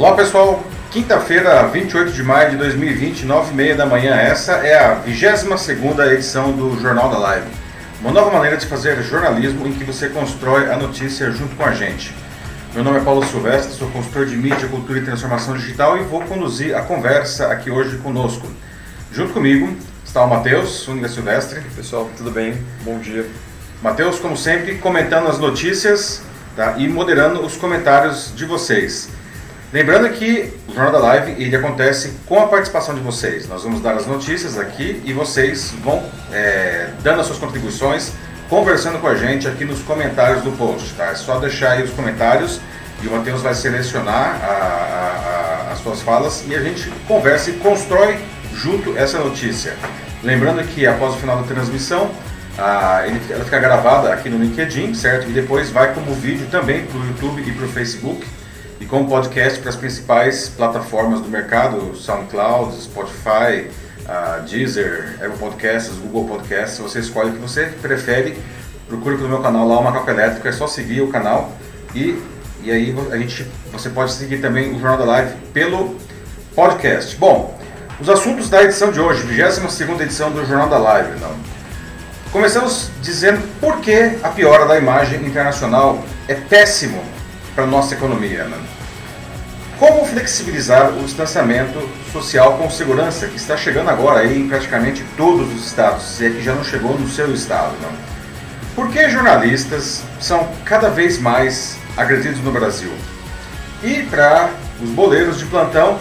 Olá pessoal, quinta-feira, 28 de maio de 2020, 9h30 da manhã. Essa é a 22 edição do Jornal da Live. Uma nova maneira de fazer jornalismo em que você constrói a notícia junto com a gente. Meu nome é Paulo Silvestre, sou consultor de mídia, cultura e transformação digital e vou conduzir a conversa aqui hoje conosco. Junto comigo está o Matheus, Única Silvestre. Pessoal, tudo bem? Bom dia. Matheus, como sempre, comentando as notícias tá? e moderando os comentários de vocês. Lembrando que o Jornal da Live ele acontece com a participação de vocês. Nós vamos dar as notícias aqui e vocês vão é, dando as suas contribuições, conversando com a gente aqui nos comentários do post. Tá? É só deixar aí os comentários e o Matheus vai selecionar a, a, a, as suas falas e a gente conversa e constrói junto essa notícia. Lembrando que após o final da transmissão, ele, ela fica gravada aqui no LinkedIn, certo? E depois vai como vídeo também para o YouTube e para o Facebook e como podcast para as principais plataformas do mercado, SoundCloud, Spotify, Deezer, Apple Podcasts, Google Podcasts. Você escolhe o que você prefere. Procure pelo meu canal lá, o Macaco Elétrico. É só seguir o canal e, e aí a gente, você pode seguir também o Jornal da Live pelo podcast. Bom, os assuntos da edição de hoje, 22 edição do Jornal da Live. Não? Começamos dizendo por que a piora da imagem internacional é péssimo para nossa economia. Como flexibilizar o distanciamento social com segurança, que está chegando agora aí em praticamente todos os estados, se é que já não chegou no seu estado. Não? Por que jornalistas são cada vez mais agredidos no Brasil? E para os boleiros de plantão,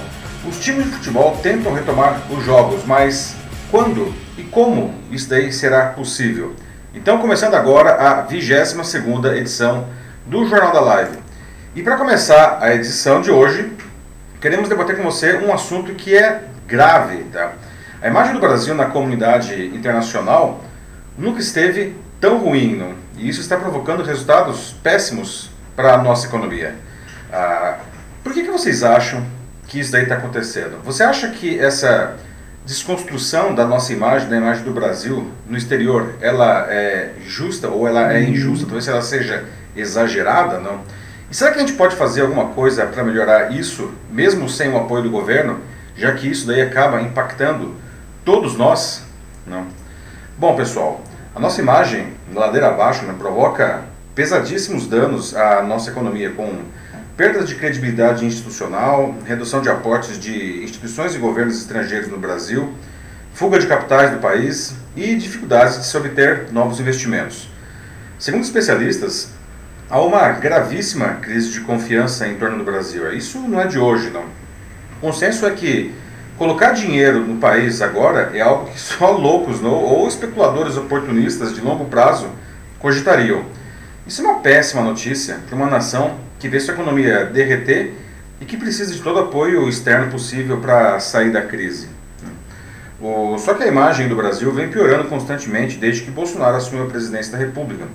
os times de futebol tentam retomar os jogos, mas quando e como isso daí será possível? Então, começando agora a 22ª edição do Jornal da Live. E para começar a edição de hoje, queremos debater com você um assunto que é grave. Tá? A imagem do Brasil na comunidade internacional nunca esteve tão ruim, não? e isso está provocando resultados péssimos para a nossa economia. Ah, por que, que vocês acham que isso daí está acontecendo? Você acha que essa desconstrução da nossa imagem, da imagem do Brasil no exterior, ela é justa ou ela é injusta? Talvez ela seja exagerada, não? E será que a gente pode fazer alguma coisa para melhorar isso, mesmo sem o apoio do governo, já que isso daí acaba impactando todos nós? Não. Bom, pessoal, a nossa imagem, ladeira abaixo, né, provoca pesadíssimos danos à nossa economia, com perda de credibilidade institucional, redução de aportes de instituições e governos estrangeiros no Brasil, fuga de capitais do país e dificuldades de se obter novos investimentos. Segundo especialistas, há uma gravíssima crise de confiança em torno do Brasil. Isso não é de hoje, não. O consenso é que colocar dinheiro no país agora é algo que só loucos não, ou especuladores oportunistas de longo prazo cogitariam. Isso é uma péssima notícia para uma nação que vê sua economia derreter e que precisa de todo apoio externo possível para sair da crise. O, só que a imagem do Brasil vem piorando constantemente desde que Bolsonaro assumiu a presidência da República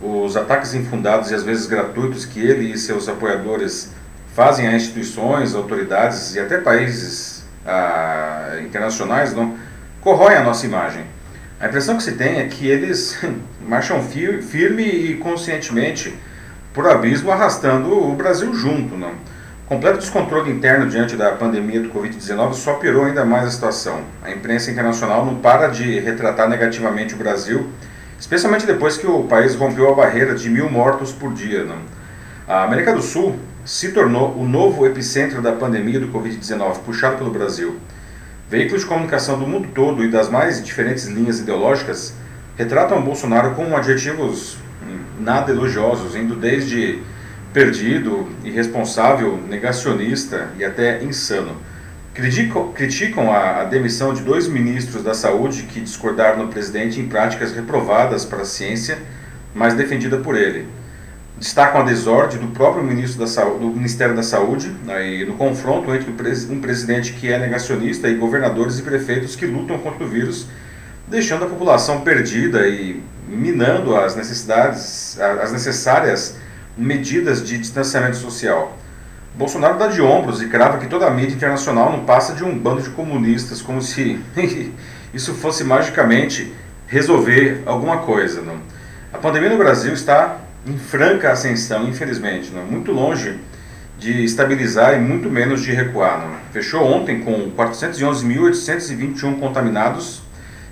os ataques infundados e às vezes gratuitos que ele e seus apoiadores fazem a instituições, autoridades e até países ah, internacionais não corroem a nossa imagem. A impressão que se tem é que eles marcham firme e conscientemente por abismo, arrastando o Brasil junto. Não? Completo descontrole interno diante da pandemia do Covid-19 só piorou ainda mais a situação. A imprensa internacional não para de retratar negativamente o Brasil especialmente depois que o país rompeu a barreira de mil mortos por dia. Né? A América do Sul se tornou o novo epicentro da pandemia do Covid-19, puxado pelo Brasil. Veículos de comunicação do mundo todo e das mais diferentes linhas ideológicas retratam Bolsonaro com adjetivos nada elogiosos, indo desde perdido, irresponsável, negacionista e até insano. Criticam, criticam a, a, demissão de dois ministros da saúde que discordaram do presidente em práticas reprovadas para a ciência, mas defendida por ele. Destacam a desordem do próprio ministro da saúde, do Ministério da Saúde né, no confronto entre um presidente que é negacionista e governadores e prefeitos que lutam contra o vírus, deixando a população perdida e minando as necessidades, as necessárias medidas de distanciamento social. Bolsonaro dá de ombros e crava que toda a mídia internacional não passa de um bando de comunistas, como se isso fosse magicamente resolver alguma coisa. Não? A pandemia no Brasil está em franca ascensão, infelizmente, não? muito longe de estabilizar e muito menos de recuar. Não? Fechou ontem com 411.821 contaminados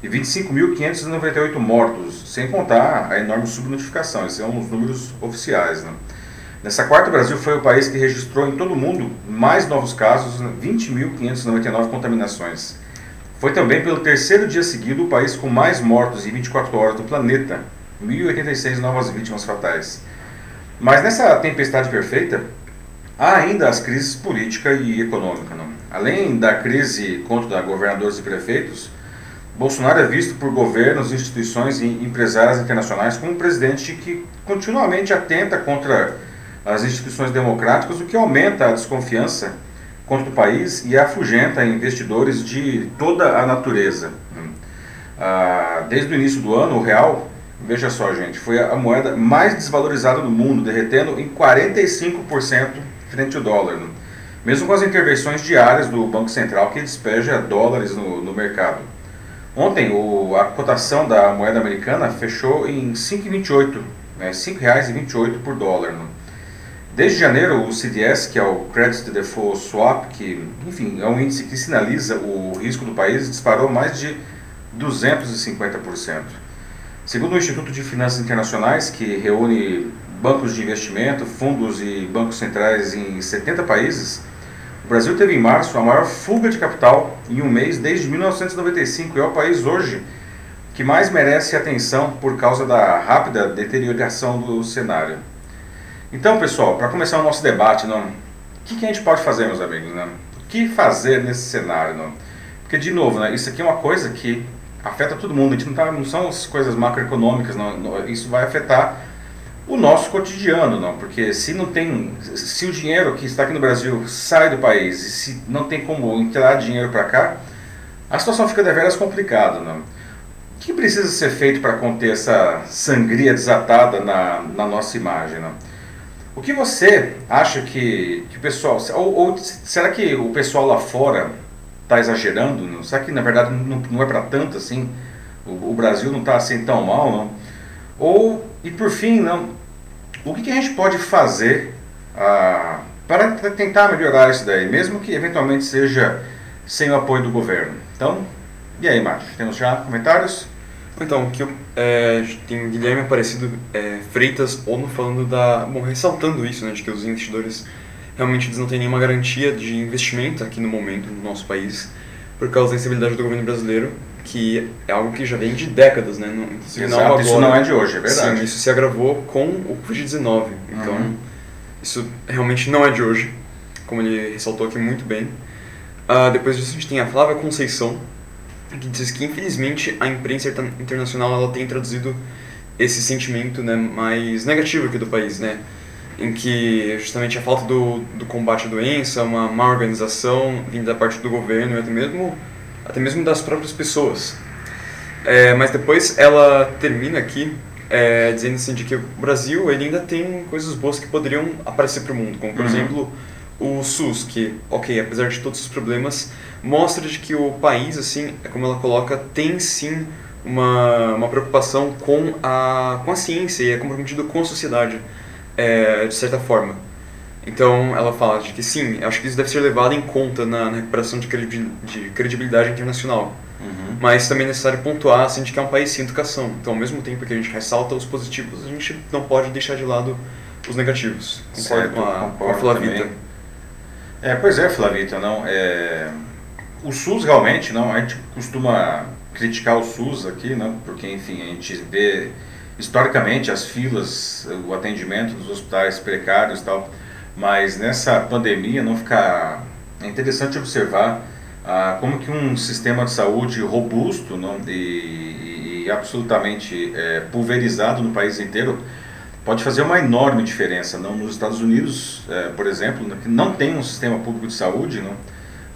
e 25.598 mortos, sem contar a enorme subnotificação. Esses são os números oficiais. Né? Nessa quarta, o Brasil foi o país que registrou em todo o mundo mais novos casos, 20.599 contaminações. Foi também pelo terceiro dia seguido o país com mais mortos em 24 horas do planeta, 1.086 novas vítimas fatais. Mas nessa tempestade perfeita, há ainda as crises política e econômica. Não? Além da crise contra governadores e prefeitos, Bolsonaro é visto por governos, instituições e empresários internacionais como um presidente que continuamente atenta contra as instituições democráticas, o que aumenta a desconfiança contra o país e afugenta investidores de toda a natureza. Ah, desde o início do ano, o real, veja só, gente, foi a moeda mais desvalorizada do mundo, derretendo em 45% frente ao dólar. Mesmo com as intervenções diárias do Banco Central que despeja dólares no, no mercado. Ontem, o, a cotação da moeda americana fechou em 5,28, né, R$ 5,28 por dólar. Né? Desde janeiro, o CDS, que é o Credit Default Swap, que enfim, é um índice que sinaliza o risco do país, disparou mais de 250%. Segundo o Instituto de Finanças Internacionais, que reúne bancos de investimento, fundos e bancos centrais em 70 países, o Brasil teve em março a maior fuga de capital em um mês desde 1995 e é o país hoje que mais merece atenção por causa da rápida deterioração do cenário. Então, pessoal, para começar o nosso debate, não, o que, que, a gente pode fazer, meus amigos? Não? O que fazer nesse cenário? Não? Porque, de novo, né, isso aqui é uma coisa que afeta todo mundo. A gente não, tá, não são as coisas macroeconômicas, não, não, isso vai afetar o nosso cotidiano, não, porque se não tem, se o dinheiro que está aqui no Brasil sai do país e se não tem como entrar dinheiro para cá, a situação fica deveras complicada, não. O que precisa ser feito para conter essa sangria desatada na, na nossa imagem, não? O que você acha que, que o pessoal, ou, ou será que o pessoal lá fora está exagerando? Não? Será que na verdade não, não é para tanto assim? O, o Brasil não está assim tão mal, não? Ou, e por fim, não, o que, que a gente pode fazer ah, para tentar melhorar isso daí, mesmo que eventualmente seja sem o apoio do governo? Então, e aí, Márcio, temos já comentários? Então, que é, tem Guilherme Aparecido é, Freitas ONU falando da. Bom, ressaltando isso, né, de que os investidores realmente eles não têm nenhuma garantia de investimento aqui no momento no nosso país por causa da instabilidade do governo brasileiro que é algo que já vem de décadas, né? Não, Exato, não agora, isso não é de hoje, é verdade. Sim, isso se agravou com o Covid-19. Então, uhum. isso realmente não é de hoje, como ele ressaltou aqui muito bem. Uh, depois disso, a gente tem a Flávia Conceição, que diz que, infelizmente, a imprensa internacional ela tem traduzido esse sentimento né, mais negativo aqui do país, né? Em que justamente a falta do, do combate à doença, uma má organização vinda da parte do governo e até mesmo até mesmo das próprias pessoas. É, mas depois ela termina aqui é, dizendo assim de que o Brasil ele ainda tem coisas boas que poderiam aparecer para o mundo, como por uhum. exemplo o SUS, que, ok, apesar de todos os problemas, mostra de que o país, assim, é como ela coloca, tem sim uma, uma preocupação com a, com a ciência e é comprometido com a sociedade, é, de certa forma. Então ela fala de que sim, acho que isso deve ser levado em conta na, na recuperação de, de credibilidade internacional. Uhum. Mas também é necessário pontuar assim, de que é um país sem educação. Então, ao mesmo tempo que a gente ressalta os positivos, a gente não pode deixar de lado os negativos. Concordo certo, com a, com a Flavita. É, pois é, Flavita, não. É... O SUS realmente, não, a gente costuma criticar o SUS aqui, não, porque enfim, a gente vê historicamente as filas, o atendimento dos hospitais precários e tal mas nessa pandemia não ficar é interessante observar ah, como que um sistema de saúde robusto não, e, e absolutamente é, pulverizado no país inteiro pode fazer uma enorme diferença. Não? Nos Estados Unidos, é, por exemplo, que não tem um sistema público de saúde, não,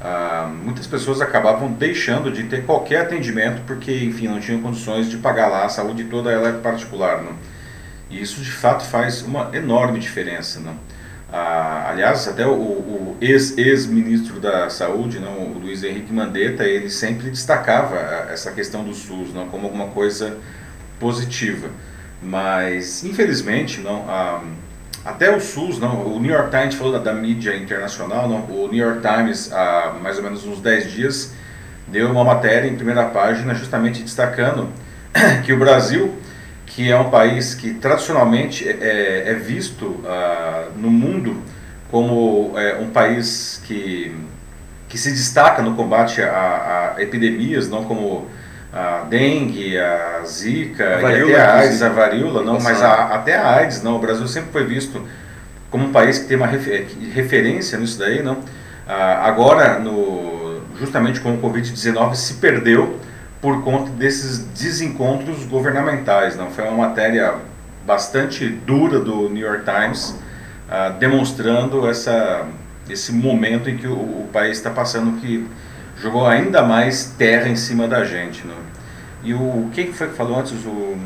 ah, muitas pessoas acabavam deixando de ter qualquer atendimento porque, enfim, não tinham condições de pagar lá a saúde toda ela é particular. Não? E isso, de fato, faz uma enorme diferença. Não? Ah, aliás, até o, o ex-ministro da Saúde, não, o Luiz Henrique Mandetta, ele sempre destacava essa questão do SUS não, como alguma coisa positiva. Mas, infelizmente, não, a, até o SUS, não, o New York Times falou da, da mídia internacional, não, o New York Times, há mais ou menos uns 10 dias, deu uma matéria em primeira página justamente destacando que o Brasil, que é um país que tradicionalmente é, é, é visto uh, no mundo como é, um país que, que se destaca no combate a, a epidemias, não como a dengue, a zika, a varíola, até a AIDS, a varíola, não, mas a, até a AIDS, não. O Brasil sempre foi visto como um país que tem uma refer, referência nisso daí, não. Ah, agora, no, justamente com o Covid-19, se perdeu por conta desses desencontros governamentais, não. Foi uma matéria bastante dura do New York Times, ah, demonstrando essa, esse momento em que o, o país está passando que jogou ainda mais terra em cima da gente. Né? E o quem foi que falou antes? O, o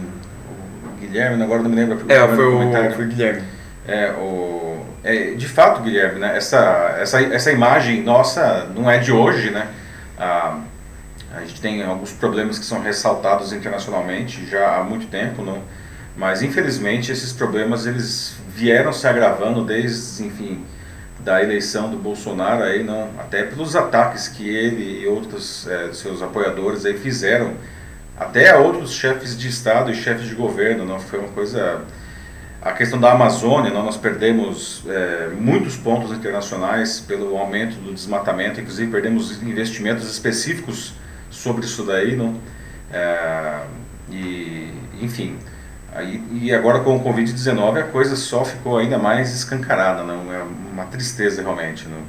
Guilherme, agora não me lembro. É, foi o, foi o Guilherme. É, o, é, de fato, Guilherme, né, essa, essa, essa imagem nossa não é de hoje, né? A, a gente tem alguns problemas que são ressaltados internacionalmente já há muito tempo, não? Mas infelizmente esses problemas eles vieram se agravando desde, enfim, da eleição do Bolsonaro aí não até pelos ataques que ele e outros é, seus apoiadores aí fizeram até a outros chefes de estado e chefes de governo não foi uma coisa a questão da Amazônia não, nós perdemos é, muitos pontos internacionais pelo aumento do desmatamento inclusive perdemos investimentos específicos sobre isso daí não é, e enfim Aí, e agora com o Covid-19 a coisa só ficou ainda mais escancarada, não é uma tristeza realmente. Não?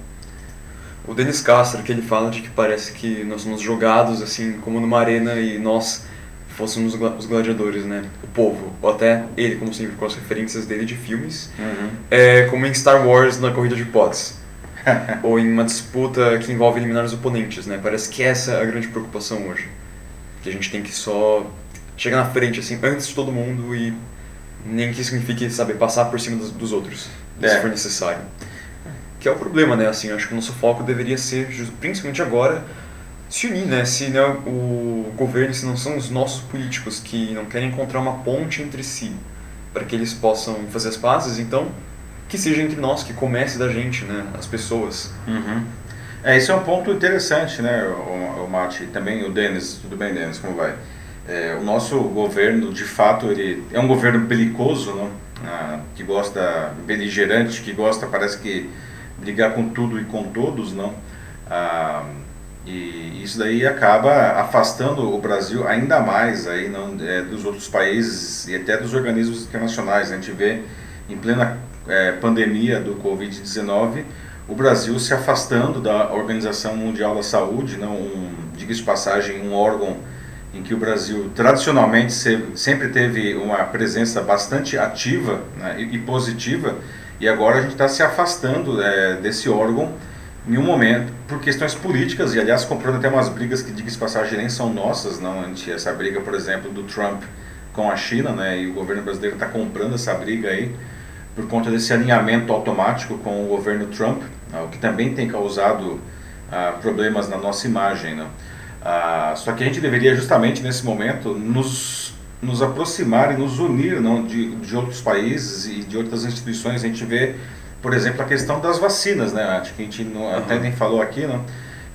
O Denis Castro, que ele fala de que parece que nós somos jogados assim como numa arena e nós fôssemos os gladiadores, né? O povo, ou até ele, como sempre, com as referências dele de filmes, uhum. é, como em Star Wars na corrida de pods. ou em uma disputa que envolve eliminar os oponentes, né? Parece que essa é a grande preocupação hoje. Que a gente tem que só chegar na frente, assim, antes de todo mundo e nem que signifique, saber passar por cima dos, dos outros, é. se for necessário. Que é o problema, né? Assim, acho que o nosso foco deveria ser, principalmente agora, se unir, né? Se né, o governo, se não são os nossos políticos que não querem encontrar uma ponte entre si para que eles possam fazer as pazes, então que seja entre nós, que comece da gente, né? As pessoas. Uhum. É, esse é um ponto interessante, né, o, o Mate, também o Denis, tudo bem, Denis, como vai? É, o nosso governo, de fato, ele é um governo belicoso, não? Ah, que gosta, beligerante, que gosta, parece que, brigar com tudo e com todos, não? Ah, e isso daí acaba afastando o Brasil ainda mais aí, não, é, dos outros países e até dos organismos internacionais. A gente vê, em plena é, pandemia do Covid-19, o Brasil se afastando da Organização Mundial da Saúde, não, um, diga de passagem, um órgão em que o Brasil tradicionalmente sempre teve uma presença bastante ativa né, e positiva, e agora a gente está se afastando é, desse órgão em um momento por questões políticas, e aliás comprando até umas brigas que, diga-se passagem, nem são nossas, não, essa briga, por exemplo, do Trump com a China, né, e o governo brasileiro está comprando essa briga aí, por conta desse alinhamento automático com o governo Trump, né, o que também tem causado ah, problemas na nossa imagem, né. Ah, só que a gente deveria justamente nesse momento nos, nos aproximar e nos unir não, de, de outros países e de outras instituições. A gente vê, por exemplo, a questão das vacinas, né? Acho que a gente não, uhum. até nem falou aqui, não,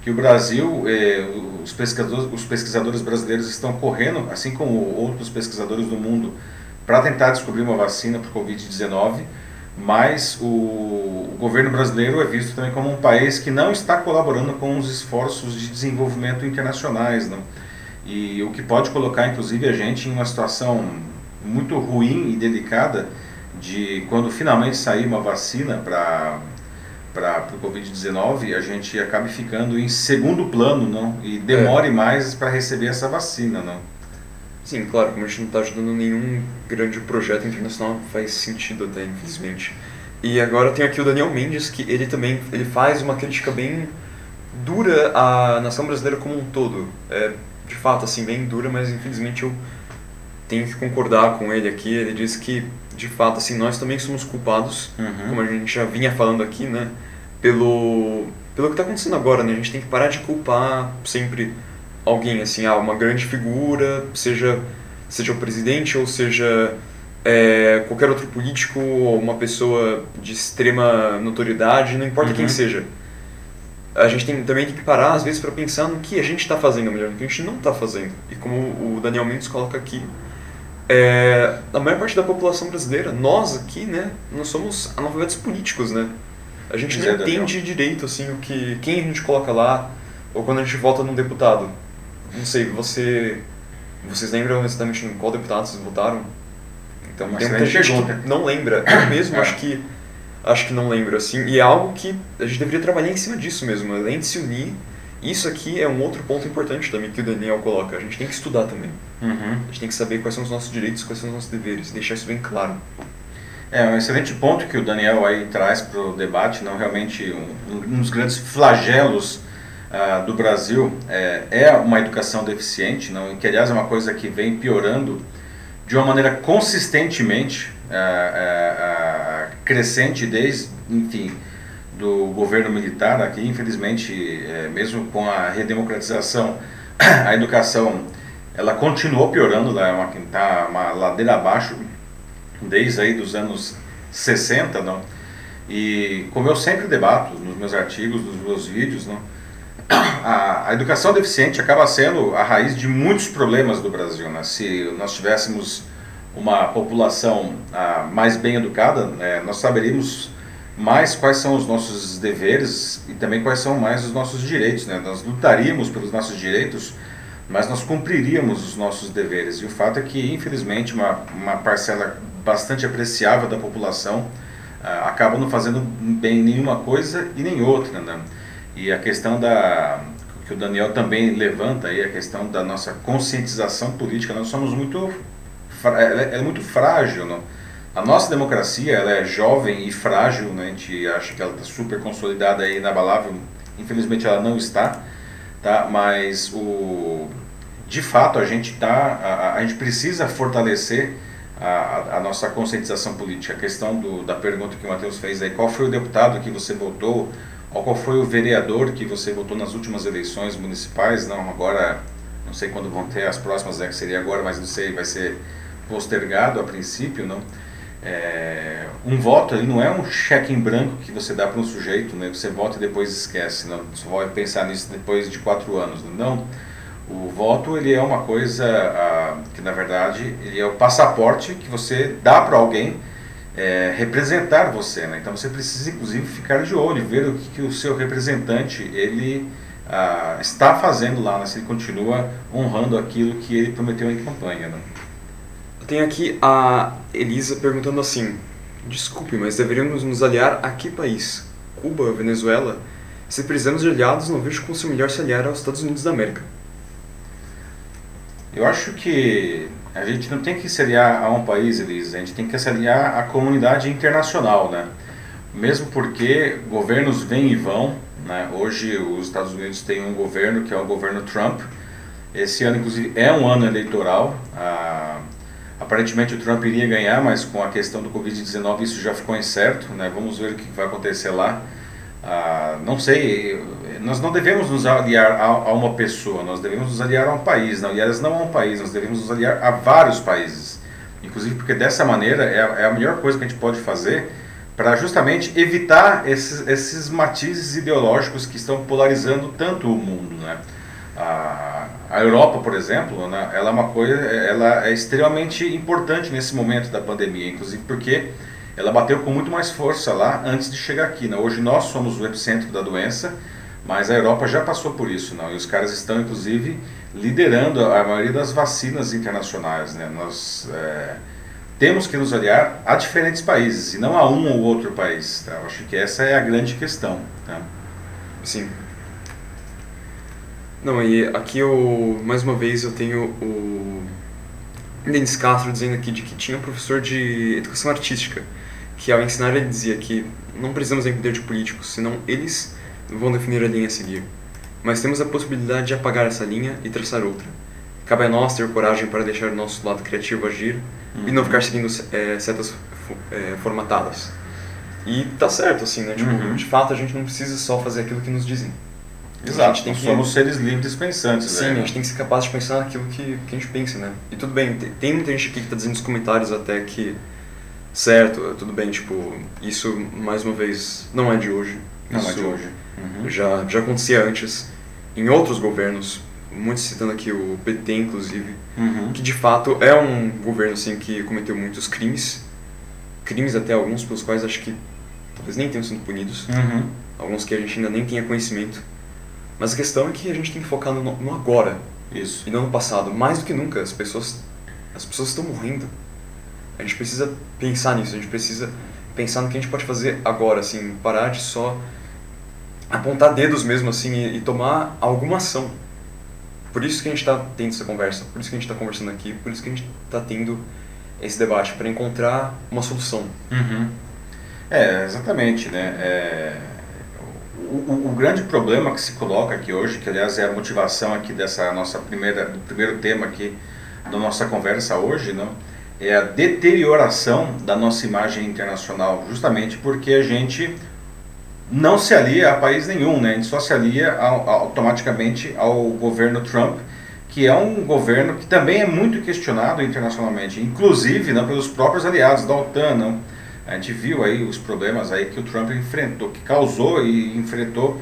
que o Brasil, eh, os, pesquisadores, os pesquisadores brasileiros estão correndo, assim como outros pesquisadores do mundo, para tentar descobrir uma vacina para o Covid-19 mas o, o, governo brasileiro é visto também como um país que não está colaborando com os esforços de desenvolvimento internacionais, não? e o que pode colocar inclusive a gente em uma situação muito ruim e delicada de quando finalmente sair uma vacina para para o Covid-19, a gente acabe ficando em segundo plano, não? E demore é. mais para receber essa vacina, não? Sim, claro, como a gente não está ajudando nenhum grande projeto internacional, faz sentido até, infelizmente. E agora tem aqui o Daniel Mendes, que ele também ele faz uma crítica bem dura à nação brasileira como um todo. É, de fato, assim, bem dura, mas infelizmente eu tenho que concordar com ele aqui. Ele diz que, de fato, assim, nós também somos culpados, uhum. como a gente já vinha falando aqui, né, pelo, pelo que está acontecendo agora, né? A gente tem que parar de culpar sempre alguém, assim, ah, uma grande figura, seja, seja o presidente ou seja é, qualquer outro político ou uma pessoa de extrema notoriedade, não importa Uhum. quem seja. A gente tem, também tem que parar, às vezes, para pensar no que a gente está fazendo melhor, no que a gente não está fazendo. E como o Daniel Mendes coloca aqui, é, a maior parte da população brasileira, nós aqui, né, nós somos analfabetos políticos, né? A gente não é, entende direito, assim, o que, quem a gente coloca lá, ou quando a gente vota num deputado. Não sei, você... Vocês lembram exatamente em qual deputado vocês votaram? Então, Uma tem muita excelente gente que não lembra. Eu mesmo É. acho que acho que não lembro, assim. E é algo que a gente deveria trabalhar em cima disso mesmo, além de se unir. Isso aqui é um outro ponto importante também que o Daniel coloca. A gente tem que estudar também. Uhum. A gente tem que saber quais são os nossos direitos, quais são os nossos deveres, deixar isso bem claro. É um excelente ponto que o Daniel aí traz para o debate, não realmente um, um dos grandes flagelos do Brasil é, é uma educação deficiente, não, que aliás é uma coisa que vem piorando de uma maneira consistentemente ah, ah, crescente desde, enfim, do governo militar aqui, infelizmente, é, mesmo com a redemocratização, a educação ela continuou piorando, ela é uma, tá uma ladeira abaixo desde aí dos anos 60, não? E como eu sempre debato nos meus artigos, nos meus vídeos, não? A, a educação deficiente acaba sendo a raiz de muitos problemas do Brasil, né? Se nós tivéssemos uma população ah, mais bem educada, né, nós saberíamos mais quais são os nossos deveres e também quais são mais os nossos direitos, né? Nós lutaríamos pelos nossos direitos, mas nós cumpriríamos os nossos deveres. E o fato é que, infelizmente, uma, uma parcela bastante apreciável da população ah, acaba não fazendo bem nenhuma coisa e nem outra, né? E a questão da que o Daniel também levanta aí a questão da nossa conscientização política, nós somos muito é, ela é muito frágil, não? A nossa democracia ela é jovem e frágil, né? A gente acha que ela está super consolidada e inabalável. Infelizmente ela não está, tá? Mas o de fato a gente tá a, a gente precisa fortalecer a, a- nossa conscientização política. A questão do, da pergunta que o Matheus fez aí, qual foi o deputado que você votou, ou qual foi o vereador que você votou nas últimas eleições municipais? Não, agora não sei quando vão ter as próximas, né, que seria agora, mas não sei, vai ser postergado a princípio, não? É, um voto ele não é um cheque em branco que você dá para um sujeito, né? Você vota e depois esquece, não? Só vai pensar nisso depois de quatro anos, não? O voto ele é uma coisa ah, que na verdade ele é o passaporte que você dá para alguém é, representar você, né? Então você precisa inclusive ficar de olho, ver o que, que o seu representante ele ah, está fazendo lá, né? se ele continua honrando aquilo que ele prometeu em campanha, né? Eu tenho aqui a Elisa perguntando assim: Desculpe, mas deveríamos nos aliar a que país? Cuba, Venezuela? Se precisamos de aliados, não vejo como ser melhor se aliar aos Estados Unidos da América. Eu acho que a gente não tem que se aliar a um país, Elisa, a gente tem que se aliar à comunidade internacional, né? Mesmo porque governos vêm e vão, né? Hoje os Estados Unidos têm um governo que é o governo Trump. Esse ano, inclusive, é um ano eleitoral. Ah, aparentemente o Trump iria ganhar, mas com a questão do Covid-19 isso já ficou incerto, né? Vamos ver o que vai acontecer lá. Ah, não sei, nós não devemos nos aliar a, a uma pessoa, nós devemos nos aliar a um país, não, aliás, não a um país, nós devemos nos aliar a vários países. Inclusive porque dessa maneira é, a- é a melhor coisa que a gente pode fazer para justamente evitar esses, esses matizes ideológicos que estão polarizando tanto o mundo, né? A, a Europa, por exemplo, né, ela é uma coisa, ela é extremamente importante nesse momento da pandemia, inclusive porque ela bateu com muito mais força lá antes de chegar aqui. Né? Hoje nós somos o epicentro da doença, mas a Europa já passou por isso, não? E os caras estão inclusive liderando a maioria das vacinas internacionais, né? Nós é, temos que nos aliar a diferentes países e não a um ou outro país. Tá? Eu acho que essa é a grande questão. Tá? Sim. Não, e aqui eu, mais uma vez, eu tenho o Denis Castro dizendo aqui de que tinha um professor de educação artística, que ao ensinar ele dizia que não precisamos depender de políticos, senão eles vão definir a linha a seguir. Mas temos a possibilidade de apagar essa linha e traçar outra. Cabe a nós ter coragem para deixar o nosso lado criativo agir e não ficar seguindo eh, setas eh, formatadas. E tá certo, assim, né? Tipo, Uhum. de fato a gente não precisa só fazer aquilo que nos dizem. Exato, a gente tem que... somos seres livres pensantes. Sim, né? a gente tem que ser capaz de pensar naquilo que, que a gente pensa, né? E tudo bem, tem muita gente aqui que está dizendo nos comentários até que, certo, tudo bem, tipo, isso, mais uma vez, não é de hoje. Não isso é de hoje. Uhum. Já, já acontecia antes, em outros governos, muitos citando aqui o PT, inclusive, uhum. que de fato é um governo, assim, que cometeu muitos crimes, crimes até alguns pelos quais acho que talvez nem tenham sido punidos, uhum. alguns que a gente ainda nem tenha conhecimento. Mas a questão é que a gente tem que focar no, no agora. Isso. E não no passado. Mais do que nunca, as pessoas, as pessoas estão morrendo. A gente precisa pensar nisso, a gente precisa pensar no que a gente pode fazer agora, assim, parar de só apontar dedos mesmo, assim, e, e tomar alguma ação. Por isso que a gente está tendo essa conversa, por isso que a gente está conversando aqui, por isso que a gente está tendo esse debate, para encontrar uma solução. Uhum. É, exatamente, né? É o, o, grande problema que se coloca aqui hoje, que aliás é a motivação aqui dessa nossa primeira, do primeiro tema aqui da nossa conversa hoje, não, é a deterioração da nossa imagem internacional, justamente porque a gente não se alia a país nenhum, né? a gente só se alia automaticamente ao governo Trump, que é um governo que também é muito questionado internacionalmente, inclusive não, pelos próprios aliados da OTAN, não? A gente viu aí os problemas aí que o Trump enfrentou, que causou e enfrentou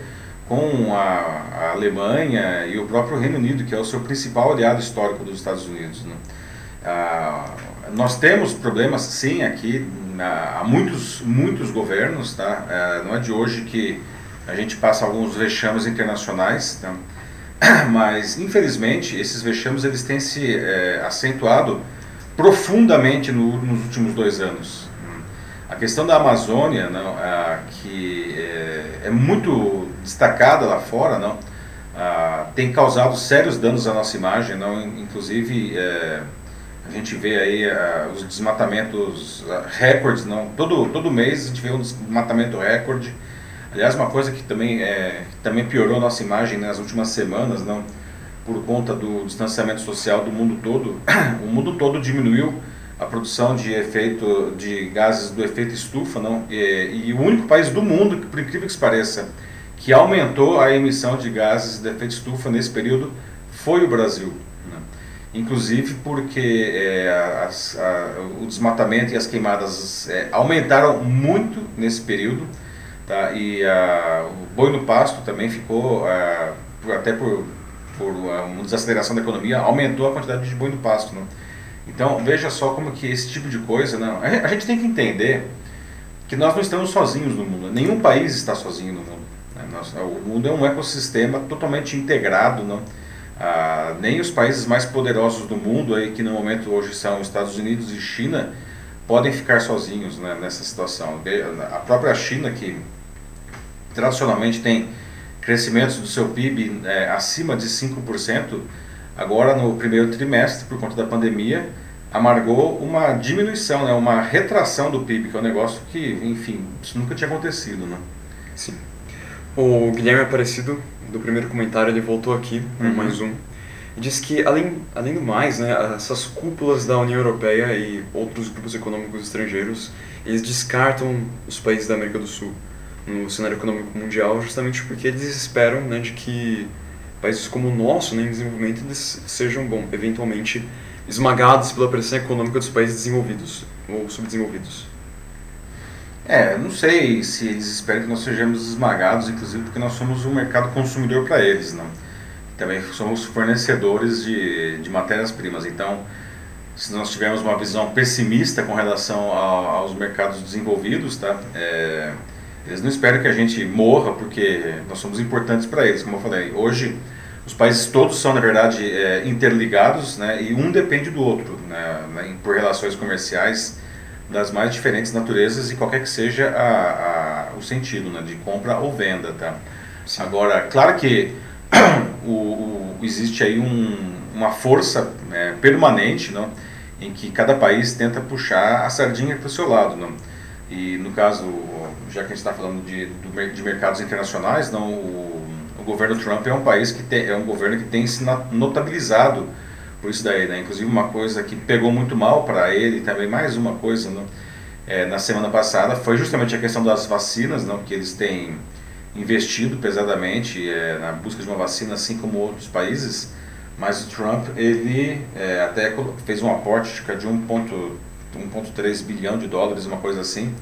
com a, a Alemanha e o próprio Reino Unido, que é o seu principal aliado histórico dos Estados Unidos. Né? Ah, nós temos problemas, sim, aqui há muitos, muitos governos, tá? Ah, não é de hoje que a gente passa alguns vexames internacionais, tá? mas infelizmente esses vexames eles têm se é, acentuado profundamente no, nos últimos dois anos. A questão da Amazônia, não, a, que é, é, muito destacada lá fora, não, a, tem causado sérios danos à nossa imagem, não, inclusive é, a gente vê aí a, os desmatamentos recordes, não, todo, todo mês a gente vê um desmatamento recorde. Aliás, uma coisa que também, é, também piorou nossa imagem nas últimas semanas, não, por conta do distanciamento social do mundo todo, o mundo todo diminuiu a produção de efeito de gases do efeito estufa, não? E, e, o único país do mundo, que, por incrível que pareça, que aumentou a emissão de gases de efeito estufa nesse período foi o Brasil. Né? Inclusive porque é, as, a, o desmatamento e as queimadas é, aumentaram muito nesse período, tá? E a, o boi no pasto também ficou, a, por, até por, por uma desaceleração da economia, aumentou a quantidade de boi no pasto. Não? Então, veja só como que esse tipo de coisa, não, a gente tem que entender que nós não estamos sozinhos no mundo, nenhum país está sozinho no mundo. Né? Nós, o mundo é um ecossistema totalmente integrado, não? Ah, nem os países mais poderosos do mundo, aí, que no momento hoje são Estados Unidos e China, podem ficar sozinhos né, nessa situação. A própria China, que tradicionalmente tem crescimentos do seu PIB é, acima de 5%, agora no primeiro trimestre, por conta da pandemia, amargou uma diminuição, né, uma retração do PIB, que é um negócio que, enfim, isso nunca tinha acontecido. Né? Sim. O Guilherme Aparecido, do primeiro comentário, ele voltou aqui, uhum. mais um, e disse que, além, além do mais, né, essas cúpulas da União Europeia e outros grupos econômicos estrangeiros, eles descartam os países da América do Sul no cenário econômico mundial justamente porque eles esperam né, de que países como o nosso, né, em desenvolvimento, eles sejam, bom, eventualmente esmagados pela pressão econômica dos países desenvolvidos ou subdesenvolvidos. É, não sei se eles esperam que nós sejamos esmagados, inclusive porque nós somos um mercado consumidor para eles, não? Também somos fornecedores de, de matérias-primas, então se nós tivermos uma visão pessimista com relação a, aos mercados desenvolvidos, tá? É, eles não esperam que a gente morra porque nós somos importantes para eles, como eu falei. Hoje, os países todos são, na verdade, é, interligados né, e um depende do outro né, né, por relações comerciais das mais diferentes naturezas e qualquer que seja a, a, o sentido né, de compra ou venda. Tá? Agora, claro que o, o, existe aí um, uma força é, permanente não, em que cada país tenta puxar a sardinha para o seu lado. Não? E no caso, já que a gente está falando de, de mercados internacionais, não, o, o, governo Trump é um país que tem, é um governo que tem se notabilizado por isso daí, né? Inclusive uma coisa que pegou muito mal para ele, também mais uma coisa, né? É, na semana passada foi justamente a questão das vacinas, não, que eles têm investido pesadamente é, na busca de uma vacina, assim como outros países, mas o Trump ele é, até fez um aporte de 1,3 bilhão de dólares, uma coisa assim,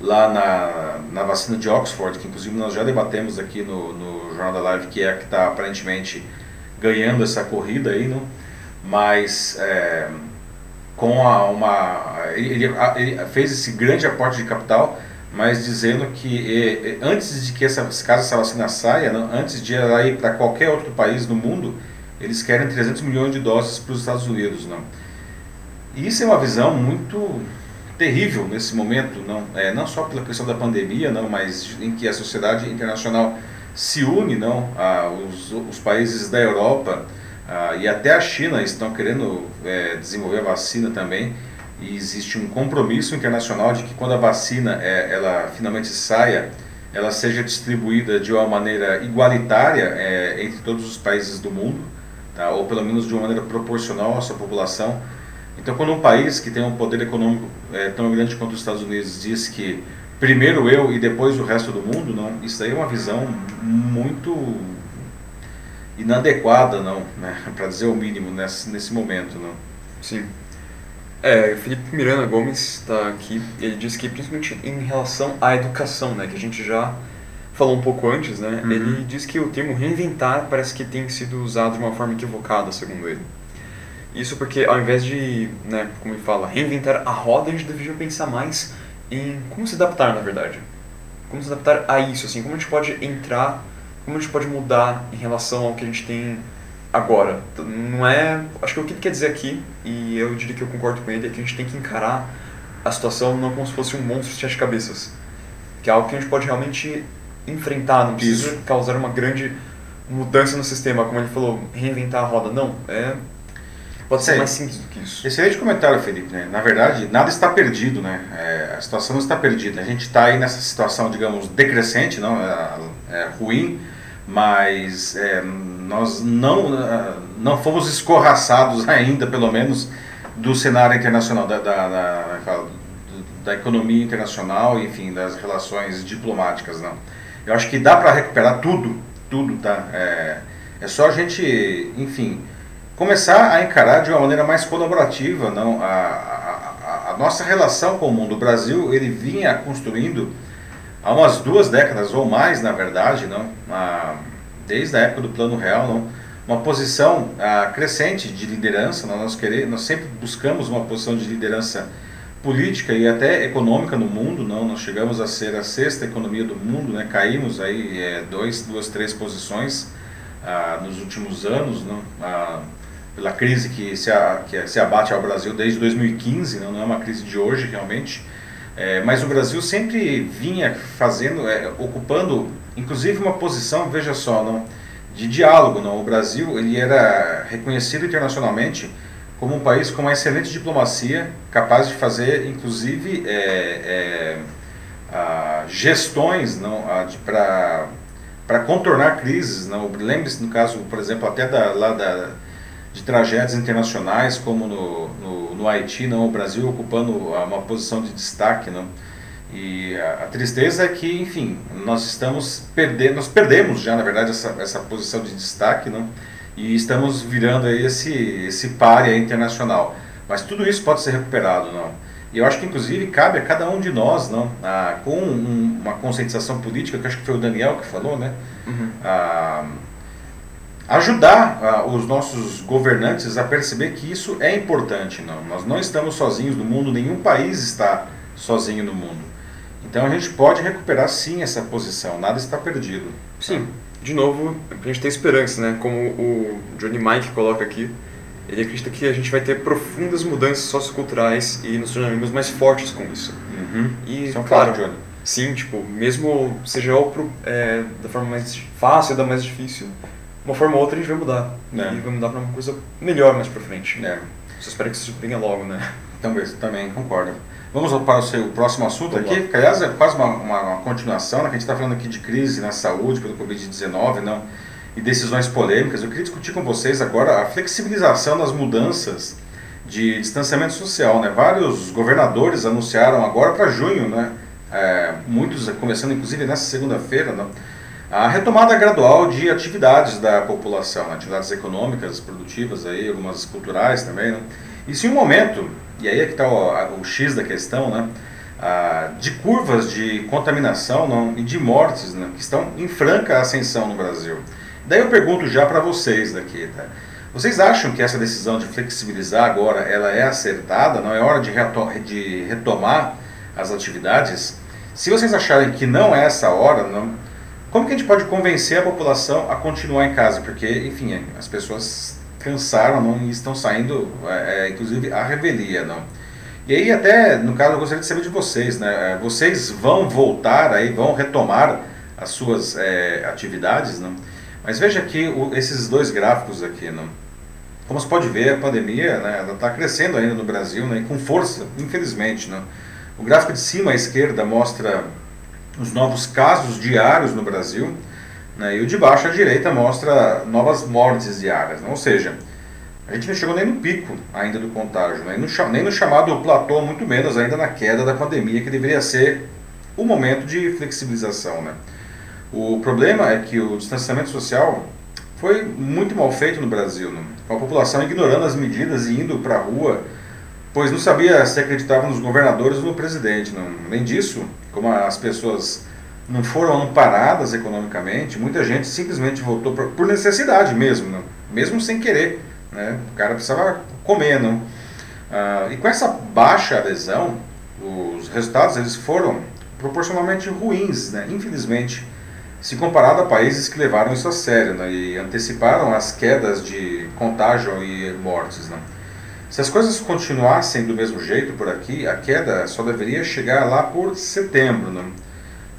lá na, na vacina de Oxford, que inclusive nós já debatemos aqui no, no Jornal da Live, que é a que está aparentemente ganhando essa corrida aí, não? Mas é, com a, uma ele, ele, fez esse grande aporte de capital, mas dizendo que antes de que essa caso essa vacina saia, não, antes de ela ir para qualquer outro país no mundo, eles querem 300 milhões de doses para os Estados Unidos, não? E isso é uma visão muito terrível nesse momento, não, é, não só pela questão da pandemia, não, mas em que a sociedade internacional se une, não, a, os, os países da Europa a, e até a China estão querendo é, desenvolver a vacina também e existe um compromisso internacional de que quando a vacina é, ela finalmente saia, ela seja distribuída de uma maneira igualitária é, entre todos os países do mundo, tá? ou pelo menos de uma maneira proporcional à sua população. Então, quando um país que tem um poder econômico é, tão grande quanto os Estados Unidos diz que primeiro eu e depois o resto do mundo, não, isso aí é uma visão muito inadequada, não, né, para dizer o mínimo nesse, nesse momento, não. Sim. É, Felipe Miranda Gomes está aqui. Ele diz que principalmente em relação à educação, né, que a gente já falou um pouco antes, né, uhum. ele diz que o termo reinventar parece que tem sido usado de uma forma equivocada, segundo ele. Isso porque ao invés de, né, como ele fala, reinventar a roda, a gente deveria pensar mais em como se adaptar, na verdade. Como se adaptar a isso, assim, como a gente pode entrar, como a gente pode mudar em relação ao que a gente tem agora. Não é, acho que o que ele quer dizer aqui, e eu diria que eu concordo com ele, é que a gente tem que encarar a situação não como se fosse um monstro de sete cabeças, que é algo que a gente pode realmente enfrentar, não precisa isso. causar uma grande mudança no sistema, como ele falou, reinventar a roda, não, é Pode ser mais simples do que isso. Excelente comentário, Felipe. Né? Na verdade, nada está perdido, né? É, a situação não está perdida. A gente está aí nessa situação, digamos, decrescente, não é, é ruim, mas é, nós não, é, não fomos escorraçados ainda, pelo menos, do cenário internacional, da, da, da, da economia internacional, enfim, das relações diplomáticas, não. Eu acho que dá para recuperar tudo, tudo, tá? É, é só a gente, enfim começar a encarar de uma maneira mais colaborativa não a, a, a, nossa relação com o mundo. O Brasil ele vinha construindo há umas duas décadas ou mais, na verdade, não, a, desde a época do Plano Real, não, uma posição a, crescente de liderança. Não, nós, querer, nós sempre buscamos uma posição de liderança política e até econômica no mundo. Não, nós chegamos a ser a sexta economia do mundo, né, caímos aí é, dois, duas, três posições nos últimos anos. Não, pela crise que se, a, que se abate ao Brasil desde 2015, não, não é uma crise de hoje realmente, é, mas o Brasil sempre vinha fazendo, é, ocupando, inclusive uma posição, veja só, não, de diálogo. Não, o Brasil ele era reconhecido internacionalmente como um país com uma excelente diplomacia, capaz de fazer, inclusive, é, é a, gestões não, para para contornar crises. Não, lembre-se no caso, por exemplo, até da, lá da de tragédias internacionais, como no, no, no, Haiti, não, o Brasil ocupando uma posição de destaque. Não? E a, a, tristeza é que, enfim, nós estamos perdendo, nós perdemos já, na verdade, essa, essa posição de destaque, não? e estamos virando aí esse, esse páreo internacional. Mas tudo isso pode ser recuperado, não? E eu acho que, inclusive, cabe a cada um de nós, não? Ah, com um, uma conscientização política, que acho que foi o Daniel que falou, né? Uhum. Ah, ajudar uh, os nossos governantes a perceber que isso é importante. Não, nós não estamos sozinhos no mundo, nenhum país está sozinho no mundo. Então a gente pode recuperar sim essa posição, nada está perdido. Sim, de novo, a gente tem esperança, né? Como o Johnny Mike coloca aqui, ele acredita que a gente vai ter profundas mudanças socioculturais e nos tornaremos mais fortes com isso. Uhum. E, isso é um claro, Johnny. Sim, tipo, mesmo seja ou é, da forma mais fácil ou da mais difícil, uma forma ou outra a gente vai mudar. É. E vai mudar para uma coisa melhor mais para frente. É. Só espero que isso venha logo, né? Também, também concordo. Vamos para o seu próximo assunto Vamos aqui, lá. que aliás é quase uma, uma, uma continuação, né, que a gente está falando aqui de crise na saúde pelo Covid-19 não, e decisões polêmicas. Eu queria discutir com vocês agora a flexibilização das mudanças de distanciamento social. Né? Vários governadores anunciaram agora para junho, né? É, muitos começando inclusive nessa segunda-feira, a retomada gradual de atividades da população, atividades econômicas, produtivas, aí, algumas culturais também. Né? Isso em um momento, e aí é que está o, o, X da questão, né? Ah, de curvas de contaminação não, e de mortes né? que estão em franca ascensão no Brasil. Daí eu pergunto já para vocês daqui, tá? Vocês acham que essa decisão de flexibilizar agora ela é acertada? Não é hora de, de retomar as atividades? Se vocês acharem que não é essa hora, não, como que a gente pode convencer a população a continuar em casa? Porque, enfim, as pessoas cansaram não, e estão saindo, é, é, inclusive, à revelia. Não? E aí, até, no caso, eu gostaria de saber de vocês. Né? É, vocês vão voltar, aí, vão retomar as suas é, atividades? Não? Mas veja aqui o, esses dois gráficos aqui. Não? Como você pode ver, a pandemia né, está crescendo ainda no Brasil, né, com força, infelizmente. Não? O gráfico de cima à esquerda mostra os novos casos diários no Brasil, né, e o de baixo à direita mostra novas mortes diárias. Né, ou seja, a gente não chegou nem no pico ainda do contágio, né, nem no chamado platô, muito menos ainda na queda da pandemia, que deveria ser o momento de flexibilização. Né. O problema é que o distanciamento social foi muito mal feito no Brasil, né, com a população ignorando as medidas e indo para a rua pois não sabia se acreditava nos governadores ou no presidente. Não. Além disso, como as pessoas não foram amparadas economicamente, muita gente simplesmente voltou por, necessidade mesmo, não. mesmo sem querer. Né? O cara precisava comer. Não? Ah, e com essa baixa adesão, os resultados eles foram proporcionalmente ruins, né? infelizmente, se comparado a países que levaram isso a sério né? e anteciparam as quedas de contágio e mortes. Se as coisas continuassem do mesmo jeito por aqui, a queda só deveria chegar lá por setembro. Né?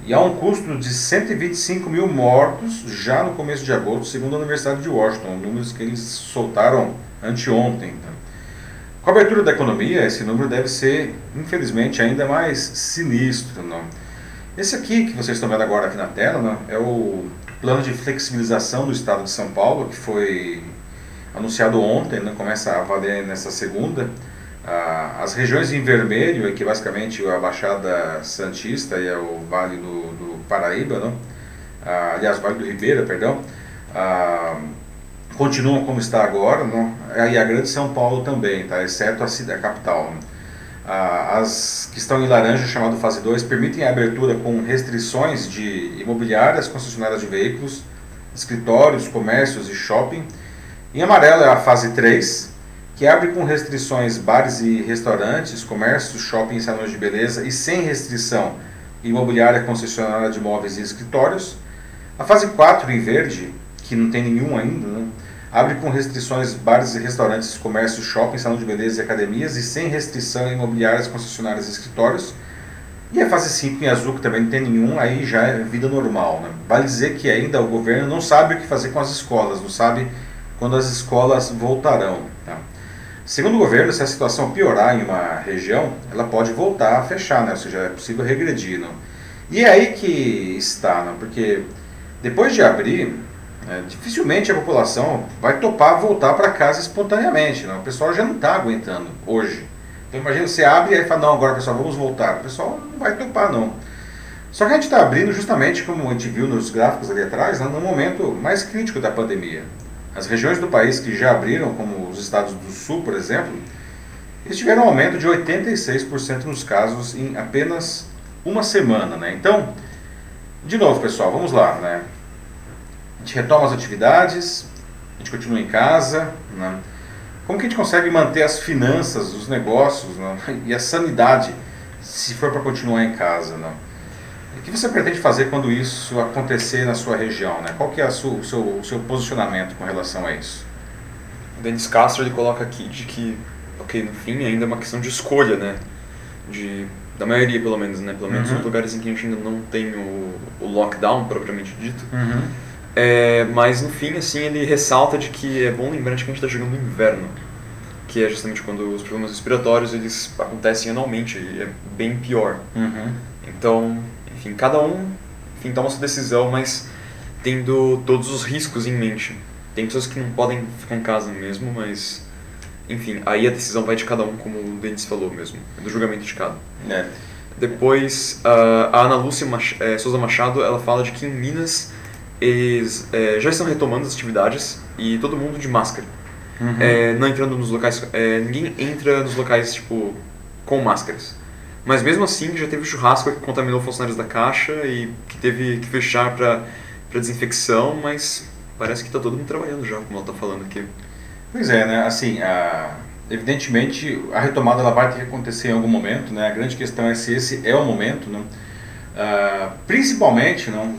E há um custo de 125 mil mortos já no começo de agosto, segundo a Universidade de Washington, números que eles soltaram anteontem. Né? Com a abertura da economia, esse número deve ser, infelizmente, ainda mais sinistro. Não? Esse aqui que vocês estão vendo agora aqui na tela não? é o plano de flexibilização do Estado de São Paulo, que foi anunciado ontem, né, começa a valer nessa segunda. Ah, as regiões em vermelho, que basicamente a Baixada Santista e é o Vale do, do Paraíba, não? Ah, aliás, Vale do Ribeira, perdão, ah, continuam como está agora, não? e a Grande São Paulo também, tá? exceto a, a capital. Ah, as que estão em laranja, chamado fase 2, permitem a abertura com restrições de imobiliárias, concessionárias de veículos, escritórios, comércios e shopping, em amarelo é a fase 3, que abre com restrições bares e restaurantes, comércios, shoppings, salões de beleza e sem restrição imobiliária, concessionária de imóveis e escritórios. A fase 4, em verde, que não tem nenhum ainda, né? abre com restrições bares e restaurantes, comércios, shoppings, salão de beleza e academias e sem restrição imobiliárias, concessionárias e escritórios. E a fase 5 em azul, que também não tem nenhum, aí já é vida normal. Né? Vale dizer que ainda o governo não sabe o que fazer com as escolas, não sabe quando as escolas voltarão. Tá? Segundo o governo, se a situação piorar em uma região, ela pode voltar a fechar, né? ou seja, é possível regredir. Não? E é aí que está, não? porque depois de abrir, é, dificilmente a população vai topar voltar para casa espontaneamente. Não? O pessoal já não está aguentando hoje. Então imagina, você abre e aí fala, não, agora pessoal, vamos voltar. O pessoal não vai topar não. Só que a gente está abrindo justamente, como a gente viu nos gráficos ali atrás, né, no momento mais crítico da pandemia. As regiões do país que já abriram, como os estados do sul, por exemplo, eles tiveram um aumento de 86% nos casos em apenas uma semana. Né? Então, de novo, pessoal, vamos lá. Né? A gente retoma as atividades, a gente continua em casa. Né? Como que a gente consegue manter as finanças, os negócios né? e a sanidade se for para continuar em casa? Né? O que você pretende fazer quando isso acontecer na sua região? Né? Qual que é sua, o, seu, o seu posicionamento com relação a isso? O Denis Castro ele coloca aqui de que, ok, no fim ainda é uma questão de escolha, né? De, da maioria, pelo menos, né? Pelo menos uhum. nos lugares em que a gente ainda não tem o, o lockdown, propriamente dito. Uhum. É, mas no fim, assim, ele ressalta de que é bom lembrar de que a gente está chegando no inverno, que é justamente quando os problemas respiratórios eles acontecem anualmente e é bem pior. Uhum. Então, enfim, cada um enfim, toma sua decisão, mas tendo todos os riscos em mente. Tem pessoas que não podem ficar em casa mesmo, mas enfim, aí a decisão vai de cada um, como o Denis falou mesmo, do julgamento de cada. É. Depois, a Ana Lúcia Mach é, Souza Machado, ela fala de que em Minas eles é, já estão retomando as atividades e todo mundo de máscara. Uhum. É, não entrando nos locais. ninguém entra nos locais, tipo, com máscaras. Mas mesmo assim, já teve churrasco que contaminou funcionários da caixa e que teve que fechar para desinfecção, mas parece que está todo mundo trabalhando já, como ela está falando aqui. Pois é, né? Assim, a, evidentemente a retomada ela vai ter que acontecer em algum momento, né? A grande questão é se esse é o momento, né? Ah, principalmente, não?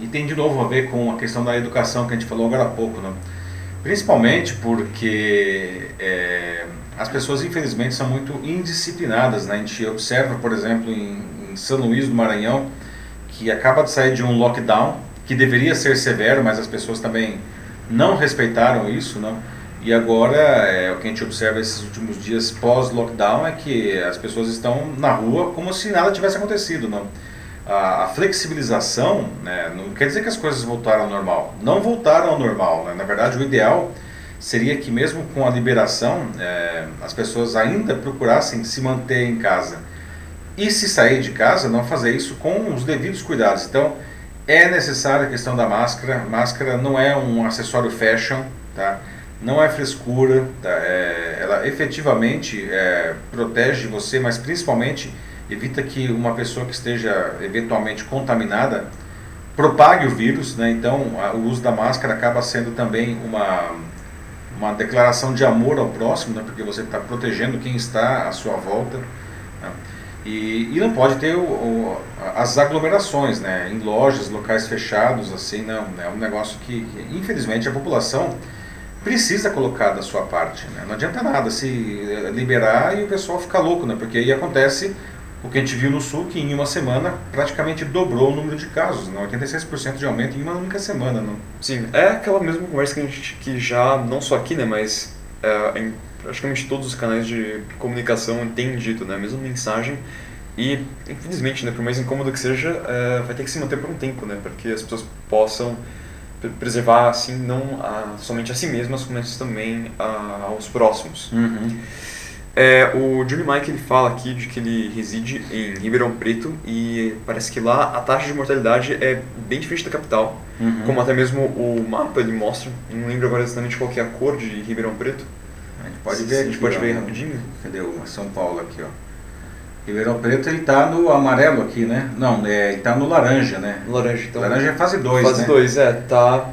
E tem de novo a ver com a questão da educação que a gente falou agora há pouco, não? Principalmente porque é, as pessoas infelizmente são muito indisciplinadas, né? A gente observa, por exemplo, em, em São Luís do Maranhão, que acaba de sair de um lockdown que deveria ser severo, mas as pessoas também não respeitaram isso, não? E agora, é, o que a gente observa esses últimos dias pós-lockdown é que as pessoas estão na rua como se nada tivesse acontecido, não? A, a flexibilização, né, não quer dizer que as coisas voltaram ao normal. Não voltaram ao normal, né? Na verdade, o ideal seria que mesmo com a liberação, é, as pessoas ainda procurassem se manter em casa. E se sair de casa, não fazer isso com os devidos cuidados. Então, é necessária a questão da máscara. Máscara não é um acessório fashion, tá? não é frescura, tá? é, ela efetivamente é, protege você, mas principalmente evita que uma pessoa que esteja eventualmente contaminada propague o vírus, né? então a, o uso da máscara acaba sendo também uma, uma declaração de amor ao próximo, né? porque você está protegendo quem está à sua volta. Né? E, e, não pode ter o, o, as aglomerações, né? em lojas, locais fechados, assim, não. É um negócio que, que infelizmente, a população precisa colocar da sua parte. Né? Não adianta nada se liberar e o pessoal ficar louco, né? porque aí acontece o que a gente viu no Sul, que em uma semana praticamente dobrou o número de casos, né? 86% de aumento em uma única semana. Não? Sim, é aquela mesma conversa que a gente que já, não só aqui, né, mas é, em praticamente todos os canais de comunicação têm dito, né, a mesma mensagem. E, infelizmente, né, por mais incômodo que seja, é, vai ter que se manter por um tempo, né, para que as pessoas possam preservar assim não a, somente a si mesmas, mas também a, aos próximos. Uhum. É, o Johnny Mike ele fala aqui de que ele reside em Ribeirão Preto e parece que lá a taxa de mortalidade é bem diferente da capital, Uhum. como até mesmo o mapa ele mostra. Não lembro agora exatamente qual que é a cor de Ribeirão Preto. A gente pode ver a gente pode ver rapidinho. Cadê o São Paulo aqui, ó? Ribeirão Preto ele tá no amarelo aqui, né? Não, é, ele tá no laranja, né? Laranja, então. laranja é fase 2, Fase né? 2, é, tá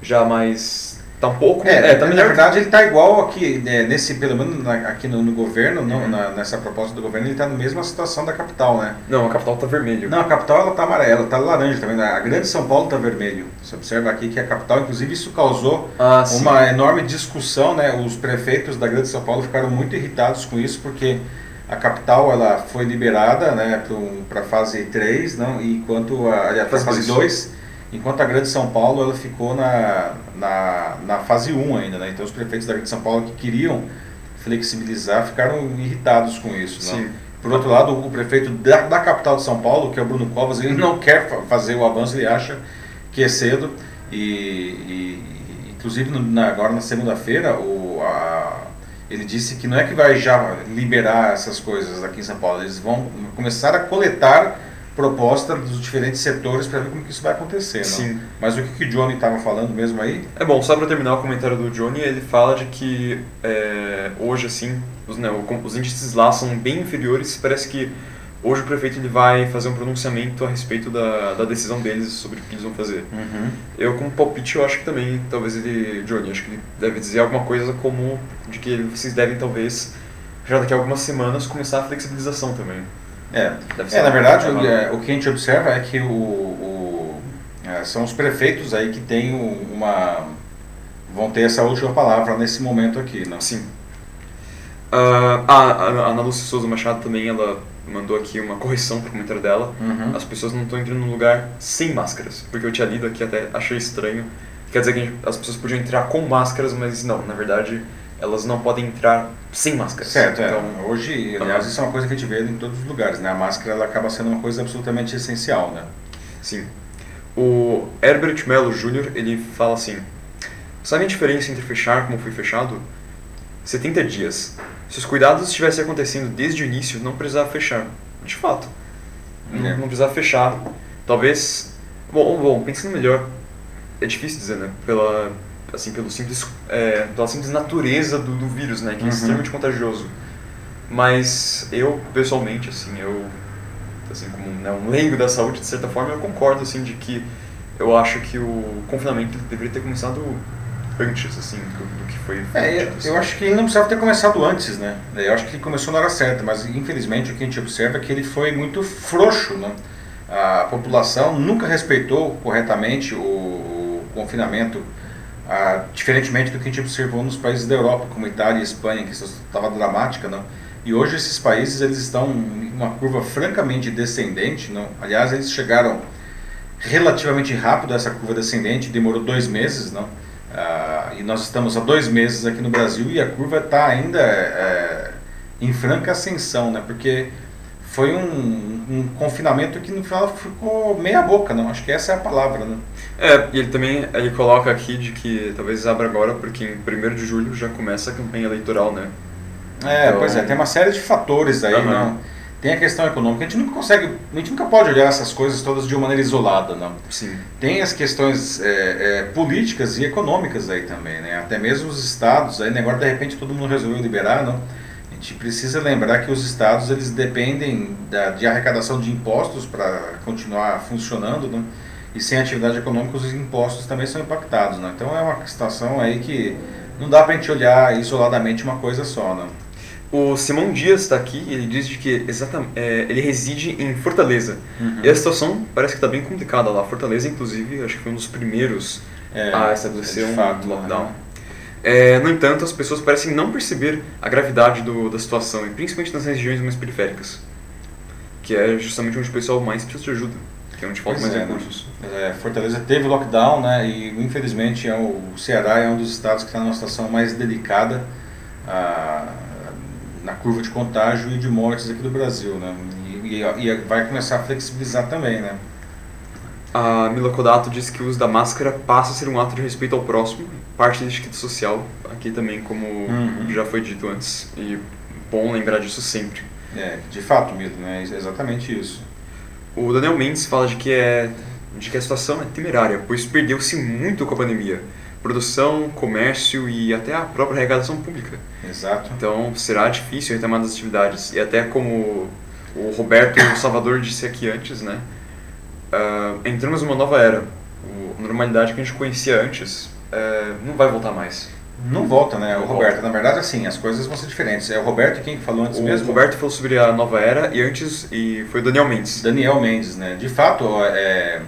já mais. Tá um pouco. É, tá na melhor. verdade ele está igual aqui, né, nesse, pelo menos na- aqui no, no governo, não, Uhum. na- nessa proposta do governo, ele está na mesma situação da capital, né? Não, a capital tá vermelho. Não, a capital ela está amarela, está laranja também. A grande São Paulo está vermelho. Você observa aqui que a capital, inclusive, isso causou Ah, uma enorme discussão, né? Os prefeitos da Grande São Paulo ficaram muito irritados com isso, porque a capital ela foi liberada, né, para a fase 3, não, enquanto a, a Fase fase dois. 2, enquanto a Grande São Paulo ela ficou na, na, na fase 1 ainda, né? Então os prefeitos da Grande São Paulo que queriam flexibilizar ficaram irritados com isso? Sim. Por outro lado, o prefeito da, da capital de São Paulo, que é o Bruno Covas, ele não quer fa- fazer o avanço, ele acha que é cedo. E, e- inclusive, na- agora na segunda-feira, ele disse que não é que vai já liberar essas coisas aqui em São Paulo, eles vão começar a coletar proposta dos diferentes setores para ver como que isso vai acontecer. não? Sim. Mas o que, que o Johnny estava falando mesmo aí? É bom, só para terminar o comentário do Johnny, ele fala de que é, hoje, assim, os, né, os índices lá são bem inferiores. Parece que hoje o prefeito ele vai fazer um pronunciamento a respeito da, da decisão deles sobre o que eles vão fazer. Eu, como palpite, eu acho que também, talvez ele, Johnny, acho que ele deve dizer alguma coisa como de que vocês devem, talvez, já daqui a algumas semanas, começar a flexibilização também. É, Deve ser É, na verdade, o, é, o que a gente observa é que o, o- é, são os prefeitos aí que têm o- uma. vão ter essa última palavra nesse momento aqui, não? Sim. Ah, a, a Ana Lúcia Souza Machado também, ela mandou aqui uma correção pro comentário dela. Uhum. As pessoas não estão entrando no lugar sem máscaras, porque eu tinha lido aqui até achei estranho. Quer dizer que as pessoas podiam entrar com máscaras, mas não, na verdade, elas não podem entrar sem máscaras. Certo, é. Então, Hoje, aliás, isso é uma coisa que a gente vê em todos os lugares, né? A máscara ela acaba sendo uma coisa absolutamente essencial, né? Sim. O Herbert Mello Jr., ele fala assim: Sabe a diferença entre fechar como foi fechado? 70 dias. Se os cuidados estivessem acontecendo desde o início, não precisava fechar. De fato. Não, É. não precisava fechar. Talvez. Bom, bom, pensando melhor, é difícil dizer, né? Pela, assim, pelo simples, é, pela simples natureza do, do vírus, né? Que é Uhum. extremamente contagioso. Mas eu, pessoalmente, assim, eu, assim, como né, um leigo da saúde, de certa forma, eu concordo, assim, de que eu acho que o confinamento deveria ter começado antes, assim, do, do que foi É, eu, assim. eu acho que ele não precisava ter começado antes, né? Eu acho que ele começou na hora certa, mas infelizmente o que a gente observa é que ele foi muito frouxo, né? A população nunca respeitou corretamente o, o confinamento, ah, diferentemente do que a gente observou nos países da Europa, como Itália e Espanha, que estava dramática, não? E hoje esses países eles estão em uma curva francamente descendente, não? Aliás, eles chegaram relativamente rápido a essa curva descendente, demorou dois meses, não? Ah, e nós estamos há dois meses aqui no Brasil e a curva está ainda é, em franca ascensão, né? Porque foi um, um confinamento que no final ficou meia boca, não? Acho que essa é a palavra, né? É, e ele também ele coloca aqui de que talvez abra agora, porque em 1 de julho já começa a campanha eleitoral, né? É, Então- pois é, tem uma série de fatores aí, Aham. não? Tem a questão econômica, a gente nunca consegue, a gente nunca pode olhar essas coisas todas de uma maneira isolada, não? Sim. Tem as questões é, é, políticas e econômicas aí também, né? Até mesmo os estados, aí né, agora de repente todo mundo resolveu liberar, não? Gente precisa lembrar que os estados eles dependem da, de arrecadação de impostos para continuar funcionando, não? E sem atividade econômica os impostos também são impactados, não? Então é uma situação aí que não dá para a gente olhar isoladamente uma coisa só, não? O Simão Dias está aqui ele diz de que exatamente, é, ele reside em Fortaleza. E a situação parece que está bem complicada lá. Fortaleza, inclusive, acho que foi um dos primeiros É, a estabelecer um fato, lockdown. né? É, no entanto, as pessoas parecem não perceber a gravidade do, da situação, e principalmente nas regiões mais periféricas, que é justamente onde o pessoal mais precisa de ajuda, que é onde falta mais é, né? recursos. É, Fortaleza teve lockdown, né? E infelizmente é o, Ceará é um dos estados que está numa situação mais delicada ah, na curva de contágio e de mortes aqui do Brasil, né? E, e- e vai começar a flexibilizar também, né? A Mila Kodato diz que o uso da máscara passa a ser um ato de respeito ao próximo, parte da etiqueta social, aqui também, como Uhum. já foi dito antes. E bom lembrar disso sempre. É, de fato, Mito, né? É exatamente isso. O Daniel Mendes fala de que, é, de que a situação é temerária, pois perdeu-se muito com a pandemia. Produção, comércio e até a própria arrecadação pública. Exato. Então será difícil retomar as atividades. E até como o Roberto Salvador disse aqui antes, né? Ah, entramos numa nova era. O- a normalidade que a gente conhecia antes eh, não vai voltar mais. Não volta, né? O Roberto, volta. na verdade, assim, as coisas vão ser diferentes. É o Roberto quem falou antes O mesmo? Roberto falou sobre a nova era e antes e foi o Daniel Mendes. Daniel Mendes, né? De fato, é,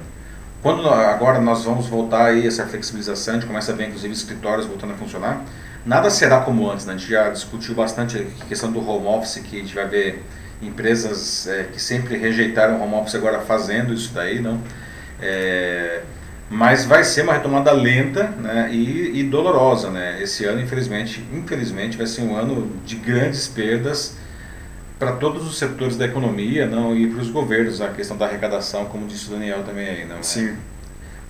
quando agora nós vamos voltar aí essa flexibilização, a gente começa a ver inclusive escritórios voltando a funcionar, nada será como antes, né? A gente já discutiu bastante a questão do home office, que a gente vai ver empresas é, que sempre rejeitaram o home office agora fazendo isso daí, não? É, mas vai ser uma retomada lenta né, e, e dolorosa, né? Esse ano, infelizmente, infelizmente, vai ser um ano de grandes perdas para todos os setores da economia não e para os governos a questão da arrecadação como disse o Daniel também aí não Sim.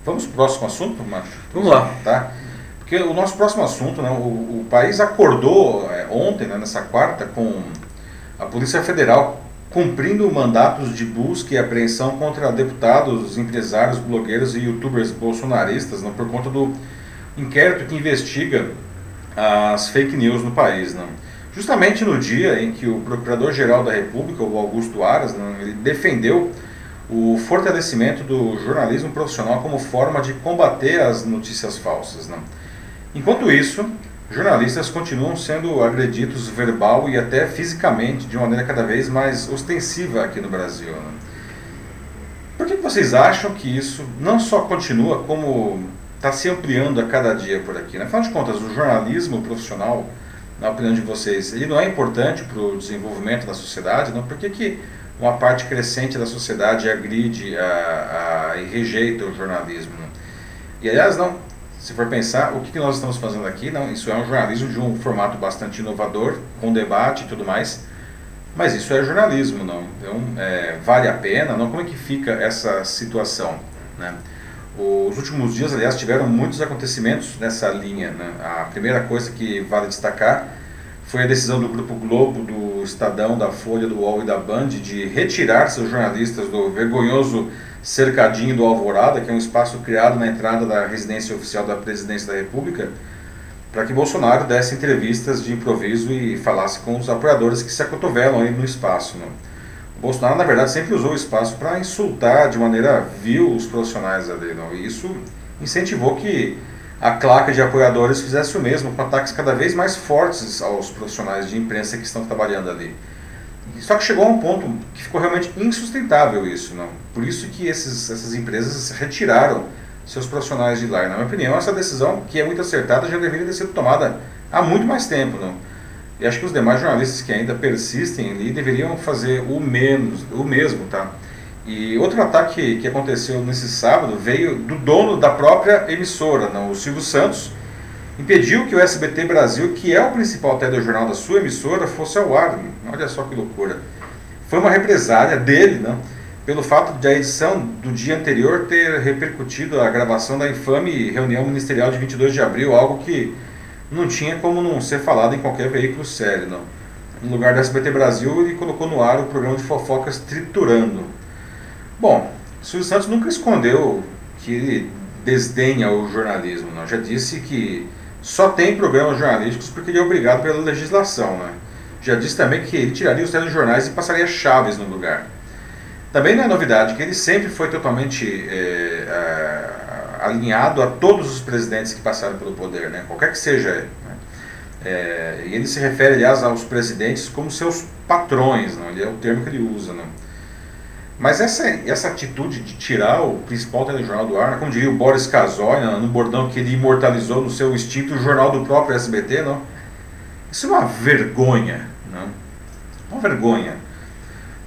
vamos para o próximo assunto Macho? Vamos lá. tá porque o nosso próximo assunto né, o, o país acordou é, ontem né, nessa quarta com a polícia federal cumprindo mandatos de busca e apreensão contra deputados empresários blogueiros e youtubers bolsonaristas não por conta do inquérito que investiga as fake news no país não justamente no dia em que o Procurador-Geral da República, o Augusto Aras, né, defendeu o fortalecimento do jornalismo profissional como forma de combater as notícias falsas. Né? Enquanto isso, jornalistas continuam sendo agredidos verbal e até fisicamente de maneira cada vez mais ostensiva aqui no Brasil. Né? Por que vocês acham que isso não só continua, como está se ampliando a cada dia por aqui? Né? Afinal de contas, o jornalismo profissional na opinião de vocês, ele não é importante para o desenvolvimento da sociedade? Não? Por que, que uma parte crescente da sociedade agride a, a, e rejeita o jornalismo? E aliás, não, se for pensar, o que, nós estamos fazendo aqui, não, isso é um jornalismo de um formato bastante inovador, com debate e tudo mais, mas isso é jornalismo, não? Então, é, vale a pena? Não? Como é que fica essa situação? Né? Os últimos dias, aliás, tiveram muitos acontecimentos nessa linha. Né? A primeira coisa que vale destacar foi a decisão do Grupo Globo, do Estadão, da Folha, do UOL e da Band de retirar seus jornalistas do vergonhoso cercadinho do Alvorada, que é um espaço criado na entrada da residência oficial da Presidência da República, para que Bolsonaro desse entrevistas de improviso e falasse com os apoiadores que se acotovelam aí no espaço. Né? O Bolsonaro, na verdade, sempre usou o espaço para insultar de maneira vil os profissionais ali. Não? E isso incentivou que a claque de apoiadores fizesse o mesmo, com ataques cada vez mais fortes aos profissionais de imprensa que estão trabalhando ali. Só que chegou a um ponto que ficou realmente insustentável isso, não? Por isso que esses, essas empresas retiraram seus profissionais de lá. E, na minha opinião, essa decisão, que é muito acertada, já deveria ter sido tomada há muito mais tempo, não? E acho que os demais jornalistas que ainda persistem ali deveriam fazer o menos, o mesmo, tá? E outro ataque que aconteceu nesse sábado veio do dono da própria emissora, não? o Silvio Santos, impediu que o SBT Brasil, que é o principal telejornal da sua emissora, fosse ao ar. Olha só que loucura. Foi uma represália dele, né, pelo fato de a edição do dia anterior ter repercutido a gravação da infame reunião ministerial de 22 de abril, algo que não tinha como não ser falado em qualquer veículo sério. Não. No lugar do SBT Brasil, ele colocou no ar o programa de fofocas Triturando. Bom, Silvio Santos nunca escondeu que ele desdenha o jornalismo. Não. Já disse que só tem programas jornalísticos porque ele é obrigado pela legislação. Né? Já disse também que ele tiraria os telejornais e passaria chaves no lugar. Também não é novidade que ele sempre foi totalmente é, é, alinhado a todos os presidentes que passaram pelo poder, né? qualquer que seja ele. Né? É, e ele se refere, aliás, aos presidentes como seus patrões, não? Ele é o termo que ele usa. Não? Mas essa, essa atitude de tirar o principal telejornal do ar, né, como diria o Boris Casoy, né, no bordão que ele imortalizou no seu instinto o jornal do próprio SBT, não? isso é uma vergonha. Uma vergonha.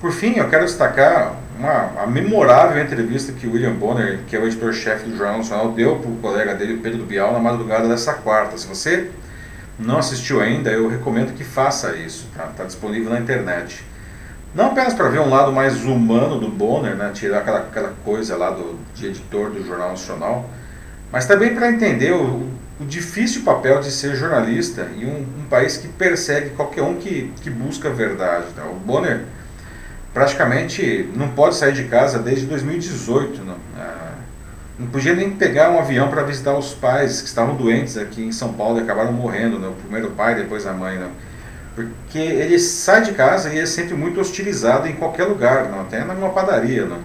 Por fim, eu quero destacar uma, memorável entrevista que William Bonner, que é o editor-chefe do Jornal Nacional, deu para o colega dele, Pedro Bial, na madrugada dessa quarta. Se você não assistiu ainda, eu recomendo que faça isso. Está tá disponível na internet. Não apenas para ver um lado mais humano do Bonner, né, tirar aquela, aquela coisa lá do, de editor do Jornal Nacional, mas também para entender o, o, difícil papel de ser jornalista em um, um, país que persegue qualquer um que, que busca a verdade. Tá? O Bonner praticamente não pode sair de casa desde 2018. Não, ah, não podia nem pegar um avião para visitar os pais que estavam doentes aqui em São Paulo e acabaram morrendo, né? o primeiro pai, depois a mãe. Não. Porque ele sai de casa e é sempre muito hostilizado em qualquer lugar, não? até numa padaria. Não?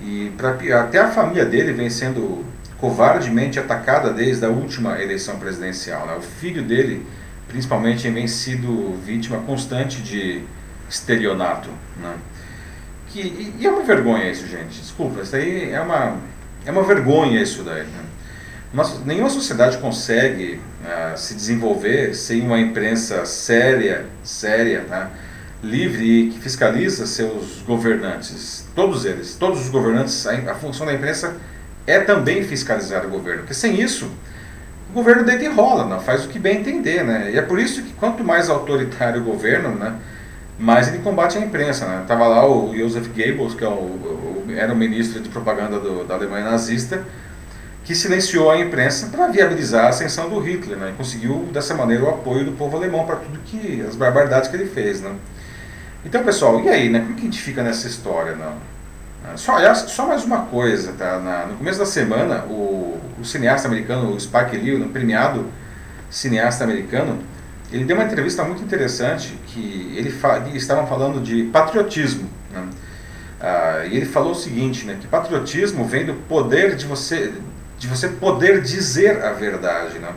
E pra, até a família dele vem sendo covardemente atacada desde a última eleição presidencial. Né? O filho dele, principalmente, vem sido vítima constante de estelionato. Né? Que, e, é uma vergonha isso, gente. Desculpa, isso aí é uma, é uma vergonha isso daí. Né? Nenhuma sociedade consegue uh, se desenvolver sem uma imprensa séria, séria, tá? livre e que fiscaliza seus governantes. Todos eles, todos os governantes, a, a, função da imprensa é também fiscalizar o governo. Porque sem isso, o governo deita e rola, não? faz o que bem entender. Né? E é por isso que quanto mais autoritário o governo, né, mais ele combate a imprensa. Né? Tava lá o Joseph Goebbels, que é o, o, era o ministro de propaganda do, da Alemanha nazista, que silenciou a imprensa para viabilizar a ascensão do Hitler, né? E conseguiu dessa maneira o apoio do povo alemão para tudo que as barbaridades que ele fez, né? Então, pessoal, e aí, né? Como que a gente fica nessa história, não? Só, aliás, só mais uma coisa, tá? Na, no começo da semana, o, o cineasta americano, Spike Lee, um premiado cineasta americano, ele deu uma entrevista muito interessante que ele fa estavam falando de patriotismo, né? Ah, e ele falou o seguinte, né, que patriotismo vem do poder de você de você poder dizer a verdade, né?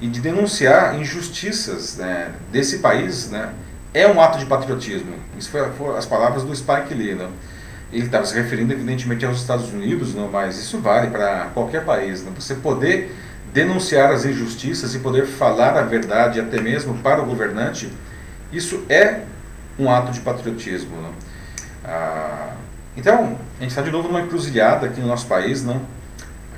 E de denunciar injustiças né, desse país, né? É um ato de patriotismo. Isso foram as palavras do Spike Lee, né? Ele estava se referindo evidentemente aos Estados Unidos, não, mas isso vale para qualquer país. Né? Você poder denunciar as injustiças e poder falar a verdade até mesmo para o governante, isso é um ato de patriotismo. Né? Ah, então, a gente está de novo numa encruzilhada aqui no nosso país, não?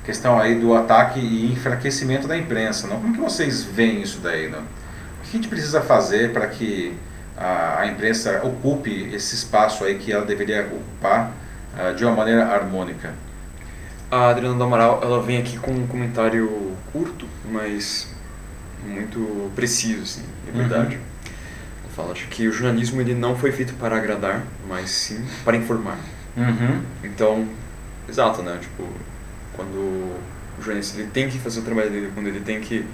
questão aí do ataque e enfraquecimento da imprensa. Não? Como que vocês veem isso daí? Não? O que a gente precisa fazer para que a, a, imprensa ocupe esse espaço aí que ela deveria ocupar uh, de uma maneira harmônica? A Adriana do Amaral ela vem aqui com um comentário curto, mas muito preciso, assim, é verdade. Uhum. Ela fala acho que o jornalismo ele não foi feito para agradar, mas sim para informar. Uhum. Então exato, né? Tipo, quando o jornalista ele tem que fazer o trabalho dele, quando ele tem que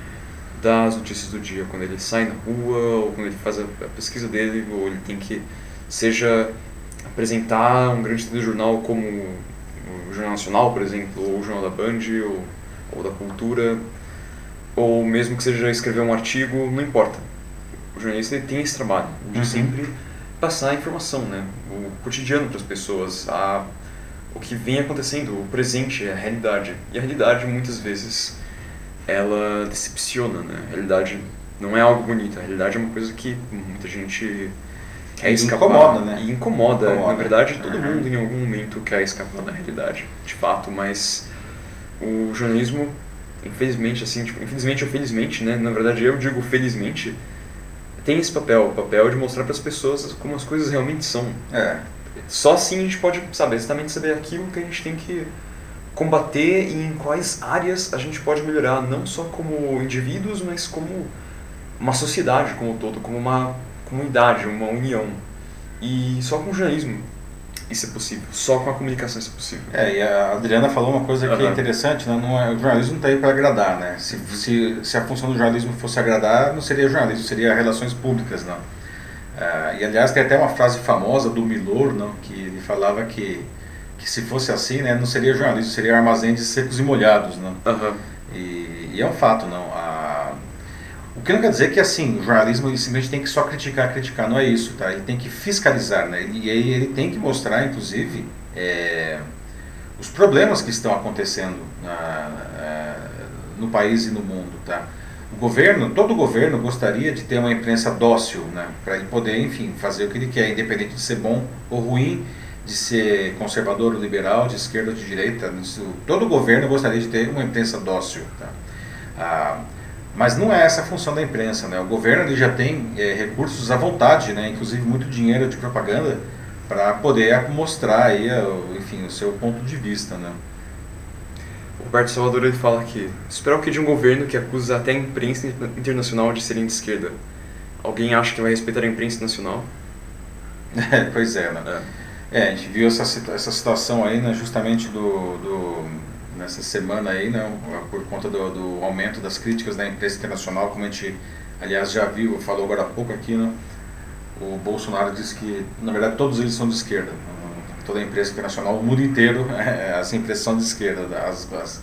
dar as notícias do dia, quando ele sai na rua, ou quando ele faz a, pesquisa dele, ou ele tem que, seja apresentar um grande jornal como o Jornal Nacional, por exemplo, ou o Jornal da Band, ou, ou da Cultura, ou mesmo que seja escrever um artigo, não importa. O jornalista tem esse trabalho de uhum. sempre passar a informação, né? o cotidiano para as pessoas, a, o que vem acontecendo, o presente, a realidade. E a realidade, muitas vezes, ela decepciona, né? A realidade não é algo bonito, a realidade é uma coisa que muita gente quer escapar. Incomoda, né? E incomoda. incomoda. Na verdade, todo uhum. mundo em algum momento quer escapar da realidade, de fato, mas o jornalismo, infelizmente, assim, tipo, infelizmente ou felizmente, né? Na verdade, eu digo felizmente, tem esse papel, o papel de mostrar para as pessoas como as coisas realmente são. É. Só assim a gente pode saber, exatamente saber aquilo que a gente tem que combater e em quais áreas a gente pode melhorar, não só como indivíduos, mas como uma sociedade como um todo, como uma comunidade, uma união. E só com o jornalismo isso é possível, só com a comunicação isso é possível. É, e a Adriana falou uma coisa que uhum. é interessante, né? não é, o jornalismo não está aí para agradar, né? Se, se, se a função do jornalismo fosse agradar, não seria jornalismo, seria relações públicas, não. Uh, e aliás tem até uma frase famosa do Milor, não, que ele falava que que se fosse assim, né, não seria jornalismo, seria armazém de secos e molhados, não. Uhum. E, e, é um fato, não. A, o que não quer dizer que assim o jornalismo ele simplesmente tem que só criticar, criticar, não é isso, tá? Ele tem que fiscalizar, né? E aí ele tem que mostrar, inclusive, é, os problemas que estão acontecendo na, é, no país e no mundo, tá? O governo, todo governo gostaria de ter uma imprensa dócil, né? Para ele poder, enfim, fazer o que ele quer, independente de ser bom ou ruim, de ser conservador ou liberal, de esquerda ou de direita. Isso, todo governo gostaria de ter uma imprensa dócil, tá? Ah, mas não é essa a função da imprensa, né? O governo ele já tem é, recursos à vontade, né? Inclusive muito dinheiro de propaganda para poder mostrar aí, enfim, o seu ponto de vista, né? O Roberto Salvador ele fala aqui: esperar o que de um governo que acusa até a imprensa internacional de serem de esquerda? Alguém acha que vai respeitar a imprensa nacional? É, pois é, né? É. é. a gente viu essa, essa situação aí, né, justamente do, do, nessa semana aí, né, por conta do, do aumento das críticas da imprensa internacional, como a gente, aliás, já viu, falou agora há pouco aqui, né, o Bolsonaro disse que, na verdade, todos eles são de esquerda. Toda a imprensa internacional, o mundo inteiro, é, as impressões são de esquerda, as, as,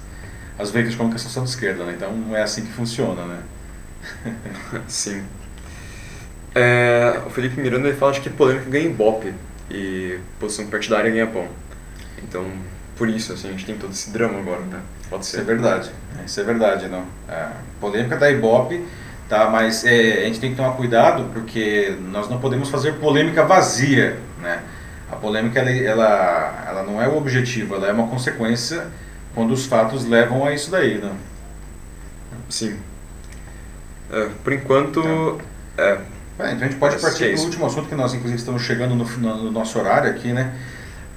as veículos de comunicação são de esquerda, né, então não é assim que funciona, né. Sim. É, o Felipe Miranda fala de que polêmica ganha ibope e posição partidária ganha pão. Então, por isso, assim, a gente tem todo esse drama agora, né? Pode ser. Isso é verdade. Isso é verdade, não. A polêmica da Ibope, tá? Mas é, a gente tem que tomar cuidado porque nós não podemos fazer polêmica vazia, né? A polêmica, ela, ela, ela não é o objetivo, ela é uma consequência quando os fatos levam a isso daí, né? Sim. É, por enquanto, é, é, então a gente pode partir para o último assunto que nós, inclusive, estamos chegando no, no, nosso horário aqui, né?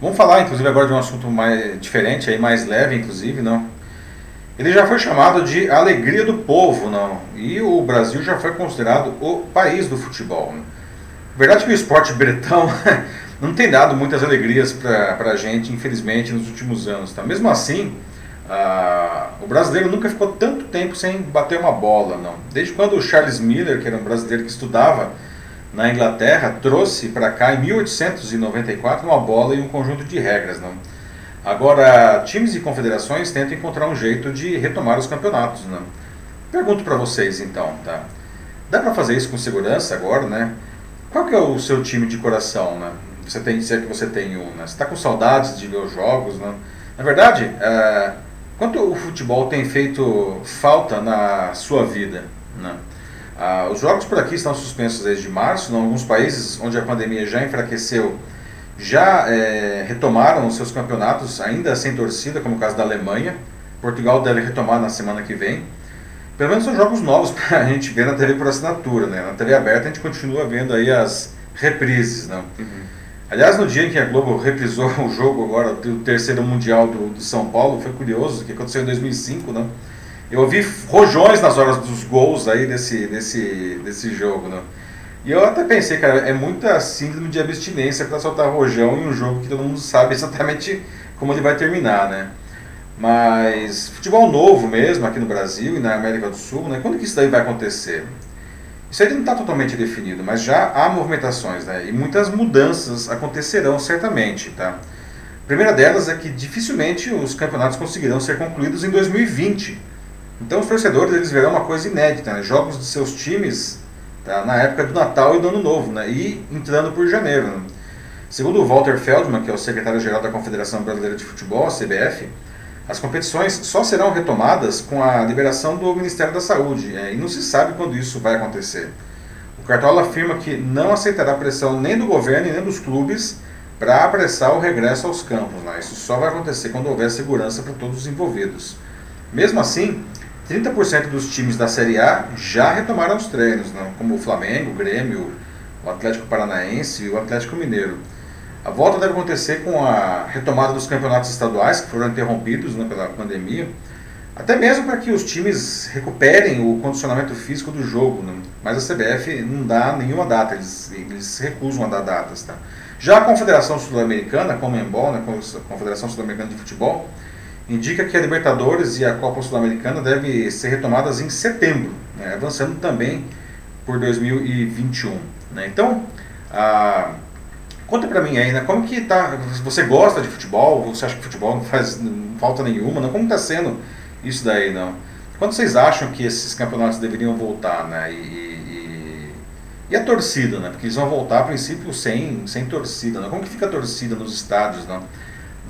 Vamos falar, inclusive, agora de um assunto mais diferente, aí, mais leve, inclusive, não? Ele já foi chamado de alegria do povo, não? E o Brasil já foi considerado o país do futebol. Né? Verdade que o esporte bretão não tem dado muitas alegrias para a gente, infelizmente, nos últimos anos, tá? Mesmo assim, ah, o brasileiro nunca ficou tanto tempo sem bater uma bola, não. Desde quando o Charles Miller, que era um brasileiro que estudava na Inglaterra, trouxe para cá em 1894 uma bola e um conjunto de regras, não. Agora, times e confederações tentam encontrar um jeito de retomar os campeonatos, não. Pergunto para vocês então, tá? Dá para fazer isso com segurança agora, né? Qual que é o seu time de coração, né? Você tem, se é que você tem um, né? Você está com saudades de ver os jogos, né? Na verdade, é, Quanto o futebol tem feito falta na sua vida? Né? Ah, os jogos por aqui estão suspensos desde março. Em alguns países onde a pandemia já enfraqueceu, já é, retomaram os seus campeonatos, ainda sem torcida, como o caso da Alemanha. Portugal deve retomar na semana que vem. Pelo menos são jogos novos para a gente ver na TV por assinatura. Né? Na TV aberta a gente continua vendo aí as reprises. Né? Uhum. Aliás, no dia em que a Globo reprisou o jogo agora, o terceiro Mundial do, do São Paulo, foi curioso, que aconteceu em 2005, né? Eu ouvi rojões nas horas dos gols aí desse, desse, desse jogo, né? E eu até pensei, cara, é muita síndrome de abstinência para soltar rojão em um jogo que todo mundo sabe exatamente como ele vai terminar, né? Mas futebol novo mesmo aqui no Brasil e na América do Sul, né? Quando que isso daí vai acontecer? Isso ainda não está totalmente definido, mas já há movimentações, né? E muitas mudanças acontecerão certamente, tá? A primeira delas é que dificilmente os campeonatos conseguirão ser concluídos em 2020. Então os torcedores eles verão uma coisa inédita, né? Jogos de seus times tá? na época do Natal e do Ano Novo, né? E entrando por janeiro. Né? Segundo o Walter Feldman, que é o secretário-geral da Confederação Brasileira de Futebol, a CBF, as competições só serão retomadas com a liberação do Ministério da Saúde é, e não se sabe quando isso vai acontecer. O Cartola afirma que não aceitará pressão nem do governo nem dos clubes para apressar o regresso aos campos. Né? Isso só vai acontecer quando houver segurança para todos os envolvidos. Mesmo assim, 30% dos times da Série A já retomaram os treinos, né? como o Flamengo, o Grêmio, o Atlético Paranaense e o Atlético Mineiro. A volta deve acontecer com a retomada dos campeonatos estaduais, que foram interrompidos né, pela pandemia, até mesmo para que os times recuperem o condicionamento físico do jogo. Né? Mas a CBF não dá nenhuma data, eles, eles recusam a dar datas. Tá? Já a Confederação Sul-Americana, a Comembol, né, a Confederação Sul-Americana de Futebol, indica que a Libertadores e a Copa Sul-Americana devem ser retomadas em setembro, né, avançando também por 2021. Né? Então, a Conta pra mim aí, né? Como que tá. Você gosta de futebol? Você acha que futebol não faz falta nenhuma? Não? Como tá sendo isso daí, não? Quando vocês acham que esses campeonatos deveriam voltar, né? E, e, e a torcida, né? Porque eles vão voltar a princípio sem, sem torcida, né? Como que fica a torcida nos estádios, não?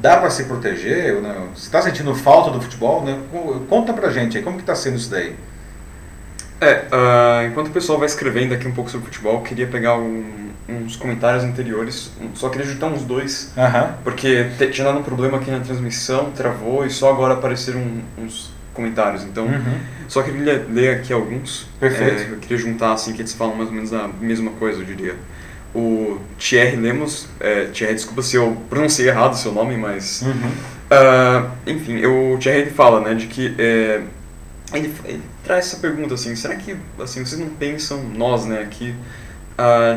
Dá para se proteger? Né? Você está sentindo falta do futebol? Né? Conta pra gente aí, como que tá sendo isso daí? É, uh, enquanto o pessoal vai escrevendo aqui um pouco sobre futebol, queria pegar um, uns comentários anteriores, só queria juntar uns dois, porque tinha dado um problema aqui na transmissão, travou e só agora apareceram uns comentários, então uhum. só queria ler aqui alguns. Perfeito. É, eu queria juntar assim que eles falam mais ou menos a mesma coisa, eu diria. O Thierry Lemos, é, Thierry, desculpa se eu pronunciei errado o seu nome, mas... Uhum. Uh, enfim, o Thierry ele fala, né, de que... É, ele, ele, traz essa pergunta assim, será que assim, vocês não pensam, nós, né, aqui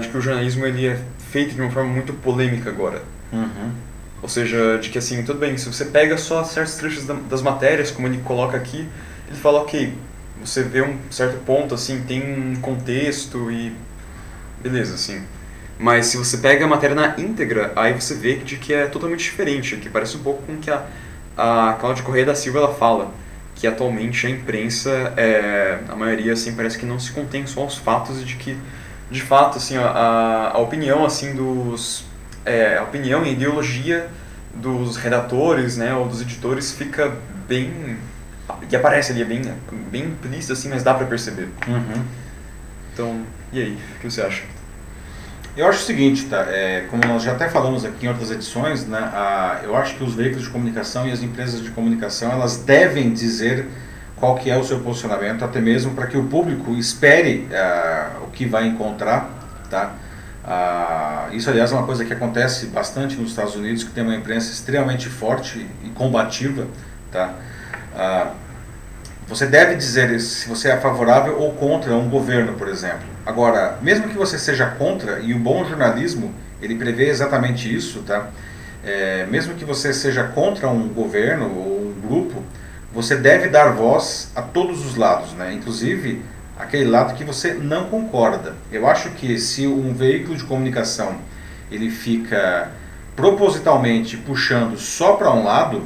de que o jornalismo ele é feito de uma forma muito polêmica agora. Uhum. Ou seja, de que assim, tudo bem, se você pega só certos trechos das matérias, como ele coloca aqui, ele fala, ok, você vê um certo ponto, assim, tem um contexto e beleza, assim. Mas se você pega a matéria na íntegra, aí você vê de que é totalmente diferente, que parece um pouco com o que a, a Cláudia Correia da Silva ela fala, que atualmente a imprensa, é, a maioria, assim, parece que não se contém só aos fatos de que de fato, assim, a, a opinião, assim, dos... É, a opinião e a ideologia dos redatores, né, ou dos editores fica bem... que aparece ali, é bem, bem implícito, assim, mas dá para perceber. Uhum. Então, e aí, o que você acha? Eu acho o seguinte, tá? É, como nós já até falamos aqui em outras edições, né? A, eu acho que os veículos de comunicação e as empresas de comunicação elas devem dizer qual que é o seu posicionamento, até mesmo para que o público espere uh, o que vai encontrar, tá? Uh, isso, aliás, é uma coisa que acontece bastante nos Estados Unidos, que tem uma imprensa extremamente forte e combativa, tá? Uh, você deve dizer se você é favorável ou contra um governo, por exemplo. Agora, mesmo que você seja contra, e o bom jornalismo, ele prevê exatamente isso, tá? É, mesmo que você seja contra um governo ou um grupo, você deve dar voz a todos os lados, né? inclusive aquele lado que você não concorda. Eu acho que se um veículo de comunicação ele fica propositalmente puxando só para um lado,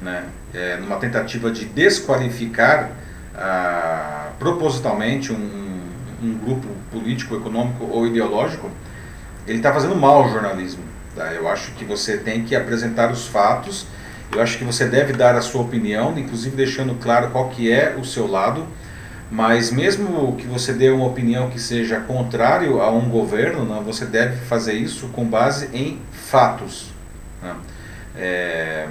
né, é, numa tentativa de desqualificar ah, propositalmente um, um, grupo político, econômico ou ideológico, ele está fazendo mal ao jornalismo. Tá? Eu acho que você tem que apresentar os fatos eu acho que você deve dar a sua opinião, inclusive deixando claro qual que é o seu lado, mas mesmo que você dê uma opinião que seja contrário a um governo, né, você deve fazer isso com base em fatos. Né? É...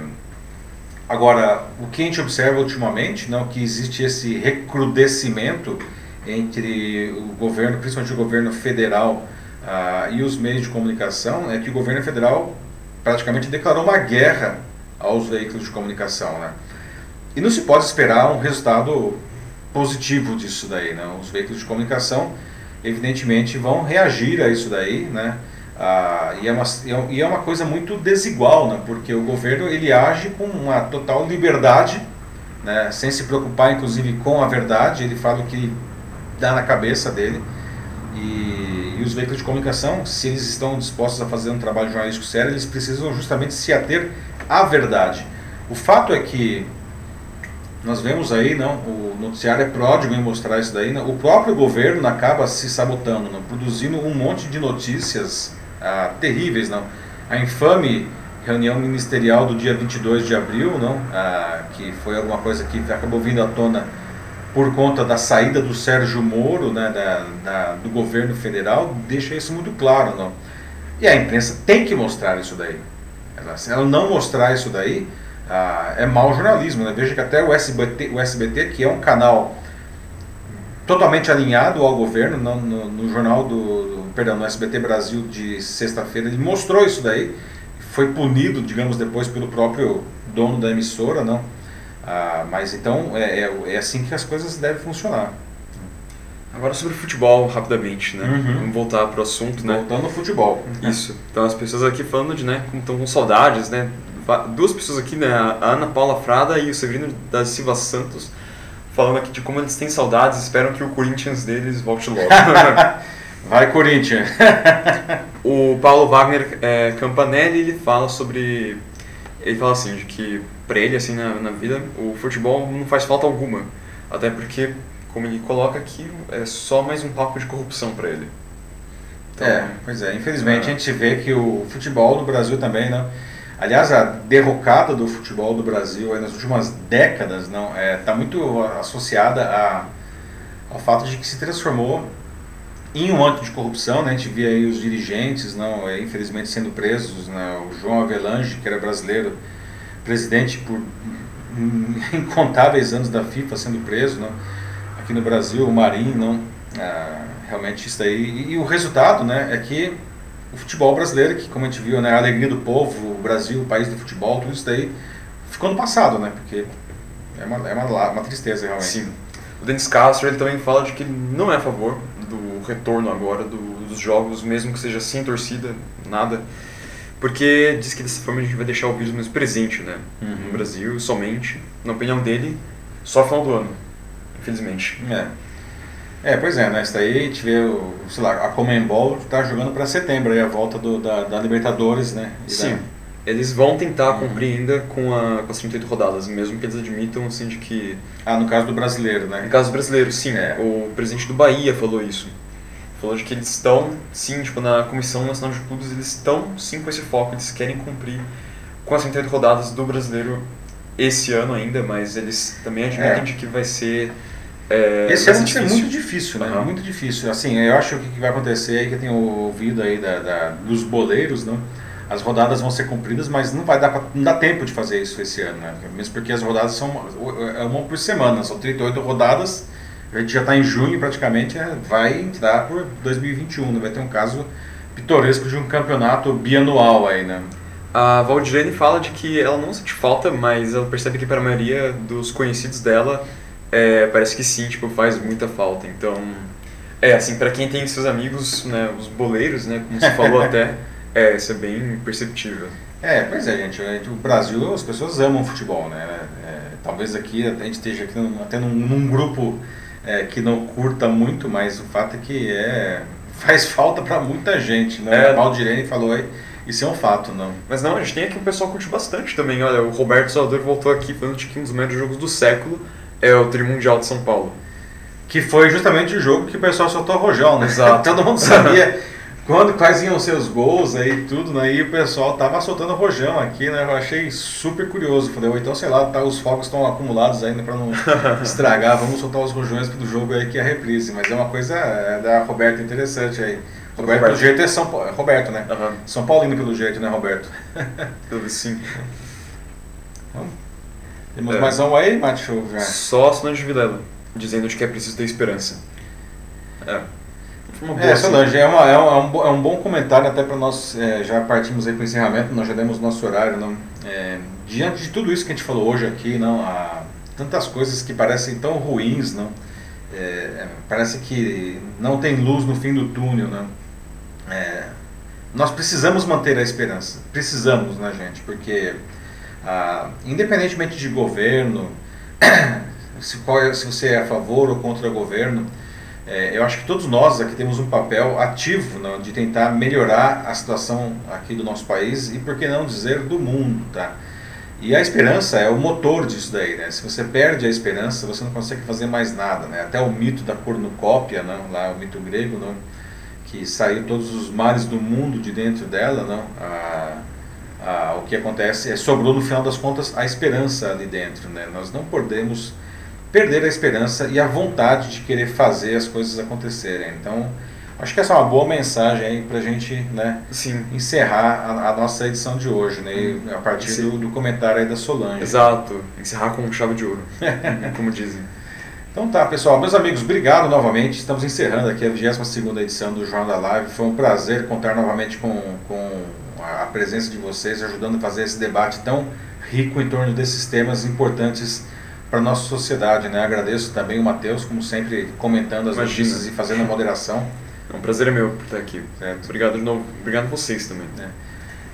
Agora, o que a gente observa ultimamente, não, que existe esse recrudescimento entre o governo, principalmente o governo federal, ah, e os meios de comunicação, é que o governo federal praticamente declarou uma guerra aos veículos de comunicação, né? E não se pode esperar um resultado positivo disso daí, né? Os veículos de comunicação, evidentemente, vão reagir a isso daí, né? Ah, e, é uma, e é uma coisa muito desigual, né? porque o governo ele age com uma total liberdade, né? sem se preocupar inclusive com a verdade, ele fala o que dá na cabeça dele. E, e, os veículos de comunicação, se eles estão dispostos a fazer um trabalho jornalístico sério, eles precisam justamente se ater à verdade. O fato é que nós vemos aí, não, o noticiário é pródigo em mostrar isso daí, não, o próprio governo acaba se sabotando, não, produzindo um monte de notícias ah, terríveis, não. A infame reunião ministerial do dia 22 de abril, não, ah, que foi alguma coisa que acabou vindo à tona por conta da saída do Sérgio Moro, né, da, da, do governo federal, deixa isso muito claro, não. E a imprensa tem que mostrar isso daí. Se ela não mostrar isso daí, ah, é mau jornalismo. Né? Veja que até o SBT, o SBT, que é um canal totalmente alinhado ao governo, no, no, no jornal do, do, perdão, no SBT Brasil de sexta-feira, ele mostrou isso daí, foi punido, digamos, depois pelo próprio dono da emissora, não. Ah, mas então é, é, é, assim que as coisas devem funcionar. Agora sobre futebol, rapidamente, né? Uhum. Vamos voltar para o assunto, né? Voltando ao futebol. Isso. Então as pessoas aqui falando de, né, como estão com saudades, né? duas pessoas aqui, né? A Ana Paula Frada e o Severino da Silva Santos, falando aqui de como eles têm saudades esperam que o Corinthians deles volte logo. Vai, Corinthians! o Paulo Wagner é, Campanelli, ele fala sobre... Ele fala assim, de que para ele, assim, na, na vida, o futebol não faz falta alguma. Até porque, como ele coloca aqui, é só mais um papo de corrupção para ele. Então, é, pois é. Infelizmente, é. a gente vê que o futebol do Brasil também, né? Aliás, a derrocada do futebol do Brasil nas últimas décadas não está é, tá muito associada a, ao fato de que se transformou em um âmbito de corrupção. Né? A gente via aí os dirigentes, não, é, infelizmente, sendo presos. Né? O João Avelange, que era brasileiro, presidente por incontáveis anos da FIFA, sendo preso. Não? Aqui no Brasil, o Marinho, não, ah, realmente isso aí. E, e o resultado né, é que o futebol brasileiro, que como a gente viu, né, a alegria do povo, o Brasil, o país do futebol, tudo isso daí ficou no passado, né? Porque é uma, é uma, uma tristeza realmente. Sim. O Denis Castro ele também fala de que ele não é a favor do retorno agora do, dos jogos, mesmo que seja sem torcida, nada. Porque diz que dessa forma a gente vai deixar o vírus mais presente, né? Uhum. No Brasil, somente, na opinião dele, só final do ano, infelizmente. É. É, pois é, né? Isso daí vê, sei lá, a Comembol está jogando para setembro aí a volta do, da, da Libertadores, né? E Sim. Eles vão tentar cumprir ainda com, a, com as 38 rodadas, mesmo que eles admitam assim de que. Ah, no caso do brasileiro, né? No caso do brasileiro, sim. É. O presidente do Bahia falou isso. Falou de que eles estão, sim, tipo, na Comissão Nacional de Clubes, eles estão sim com esse foco, eles querem cumprir com as 38 rodadas do brasileiro esse ano ainda, mas eles também admitem é. de que vai ser é, Esse ano vai ser muito difícil, né? Uhum. Muito difícil. Assim, eu acho que o que vai acontecer aí, que eu tenho ouvido aí da, da, dos boleiros, né? As rodadas vão ser cumpridas, mas não vai dar pra, não dá tempo de fazer isso esse ano, né? Mesmo porque as rodadas são é uma por semana, são 38 rodadas. A gente já está em junho praticamente, é, vai entrar por 2021, né? vai ter um caso pitoresco de um campeonato bianual aí, né? A Valdirene fala de que ela não sente falta, mas ela percebe que para a maioria dos conhecidos dela é, parece que sim, tipo, faz muita falta. Então, é, assim, para quem tem seus amigos, né, os boleiros, né, como você falou até, é, isso é bem perceptível. É, pois é, gente, o Brasil, as pessoas amam futebol, né, é, talvez aqui a gente esteja aqui até num, num grupo é, que não curta muito, mas o fato é que é, faz falta para muita gente, né, é. o Valdirene falou aí, isso é um fato, não. Mas não, a gente tem aqui um pessoal que curte bastante também. Olha, o Roberto Salvador voltou aqui falando de que um dos melhores jogos do século é o Trimundial de São Paulo. Que foi justamente o jogo que o pessoal soltou rojão, né? Exato. Todo mundo sabia quando, quais iam ser os gols aí e tudo, né? E o pessoal tava soltando rojão aqui, né? Eu achei super curioso. Falei, ou então, sei lá, tá, os focos estão acumulados ainda para não estragar. Vamos soltar os rojões do jogo aí que é a reprise. Mas é uma coisa é, da Roberta interessante aí. Roberto, Roberto, pelo jeito, é São Paulo. Roberto, né? Uhum. São Paulino, pelo jeito, né, Roberto? Tudo sim. Vamos temos é. mais um aí, Macho? Já. Só Solange Vilela, dizendo que é preciso ter esperança. É. É, Solange, é, uma, é, um, é um bom comentário até para nós, é, já partimos aí para o encerramento, nós já demos nosso horário, não? É, diante de tudo isso que a gente falou hoje aqui, não, há tantas coisas que parecem tão ruins, não? É, parece que não tem luz no fim do túnel, não? É, nós precisamos manter a esperança. Precisamos, né, gente? Porque, ah, independentemente de governo, se, qual, se você é a favor ou contra o governo, é, eu acho que todos nós aqui temos um papel ativo né, de tentar melhorar a situação aqui do nosso país e, por que não dizer, do mundo, tá? E a esperança é o motor disso daí, né? Se você perde a esperança, você não consegue fazer mais nada, né? Até o mito da cornucópia? Né? lá o mito grego, que saiu todos os males do mundo de dentro dela, não? A, a, o que acontece é sobrou no final das contas a esperança ali dentro, né? Nós não podemos perder a esperança e a vontade de querer fazer as coisas acontecerem. Então, acho que essa é uma boa mensagem aí para a gente né, Sim. encerrar a, a, nossa edição de hoje, né, a partir do, do, comentário aí da Solange. Exato, encerrar com chave de ouro, como dizem. Então tá, pessoal, meus amigos, obrigado novamente. Estamos encerrando aqui a 22 edição do Jornal da Live. Foi um prazer contar novamente com, com a presença de vocês, ajudando a fazer esse debate tão rico em torno desses temas importantes para a nossa sociedade. Né? Agradeço também o Matheus, como sempre, comentando as Imagina. notícias e fazendo a moderação. É um prazer é meu por estar aqui. Certo. Obrigado de novo. Obrigado a vocês também. É.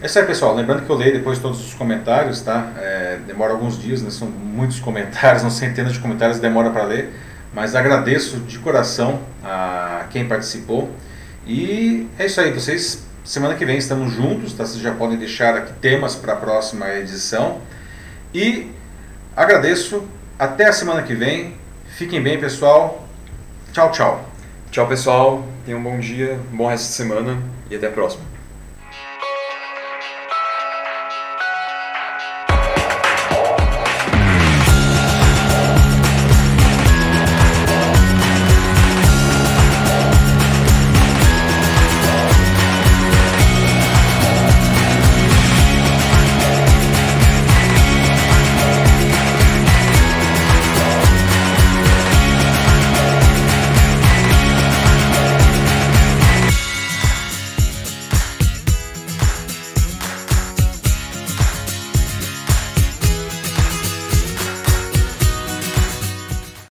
É isso aí, pessoal. Lembrando que eu leio depois todos os comentários, tá? É, demora alguns dias, né? são muitos comentários, não centenas de comentários, demora para ler. Mas agradeço de coração a quem participou. E é isso aí, vocês. Semana que vem estamos juntos, tá? Vocês já podem deixar aqui temas para a próxima edição. E agradeço até a semana que vem. Fiquem bem, pessoal. Tchau, tchau. Tchau, pessoal. Tenham um bom dia, um bom resto de semana e até a próxima.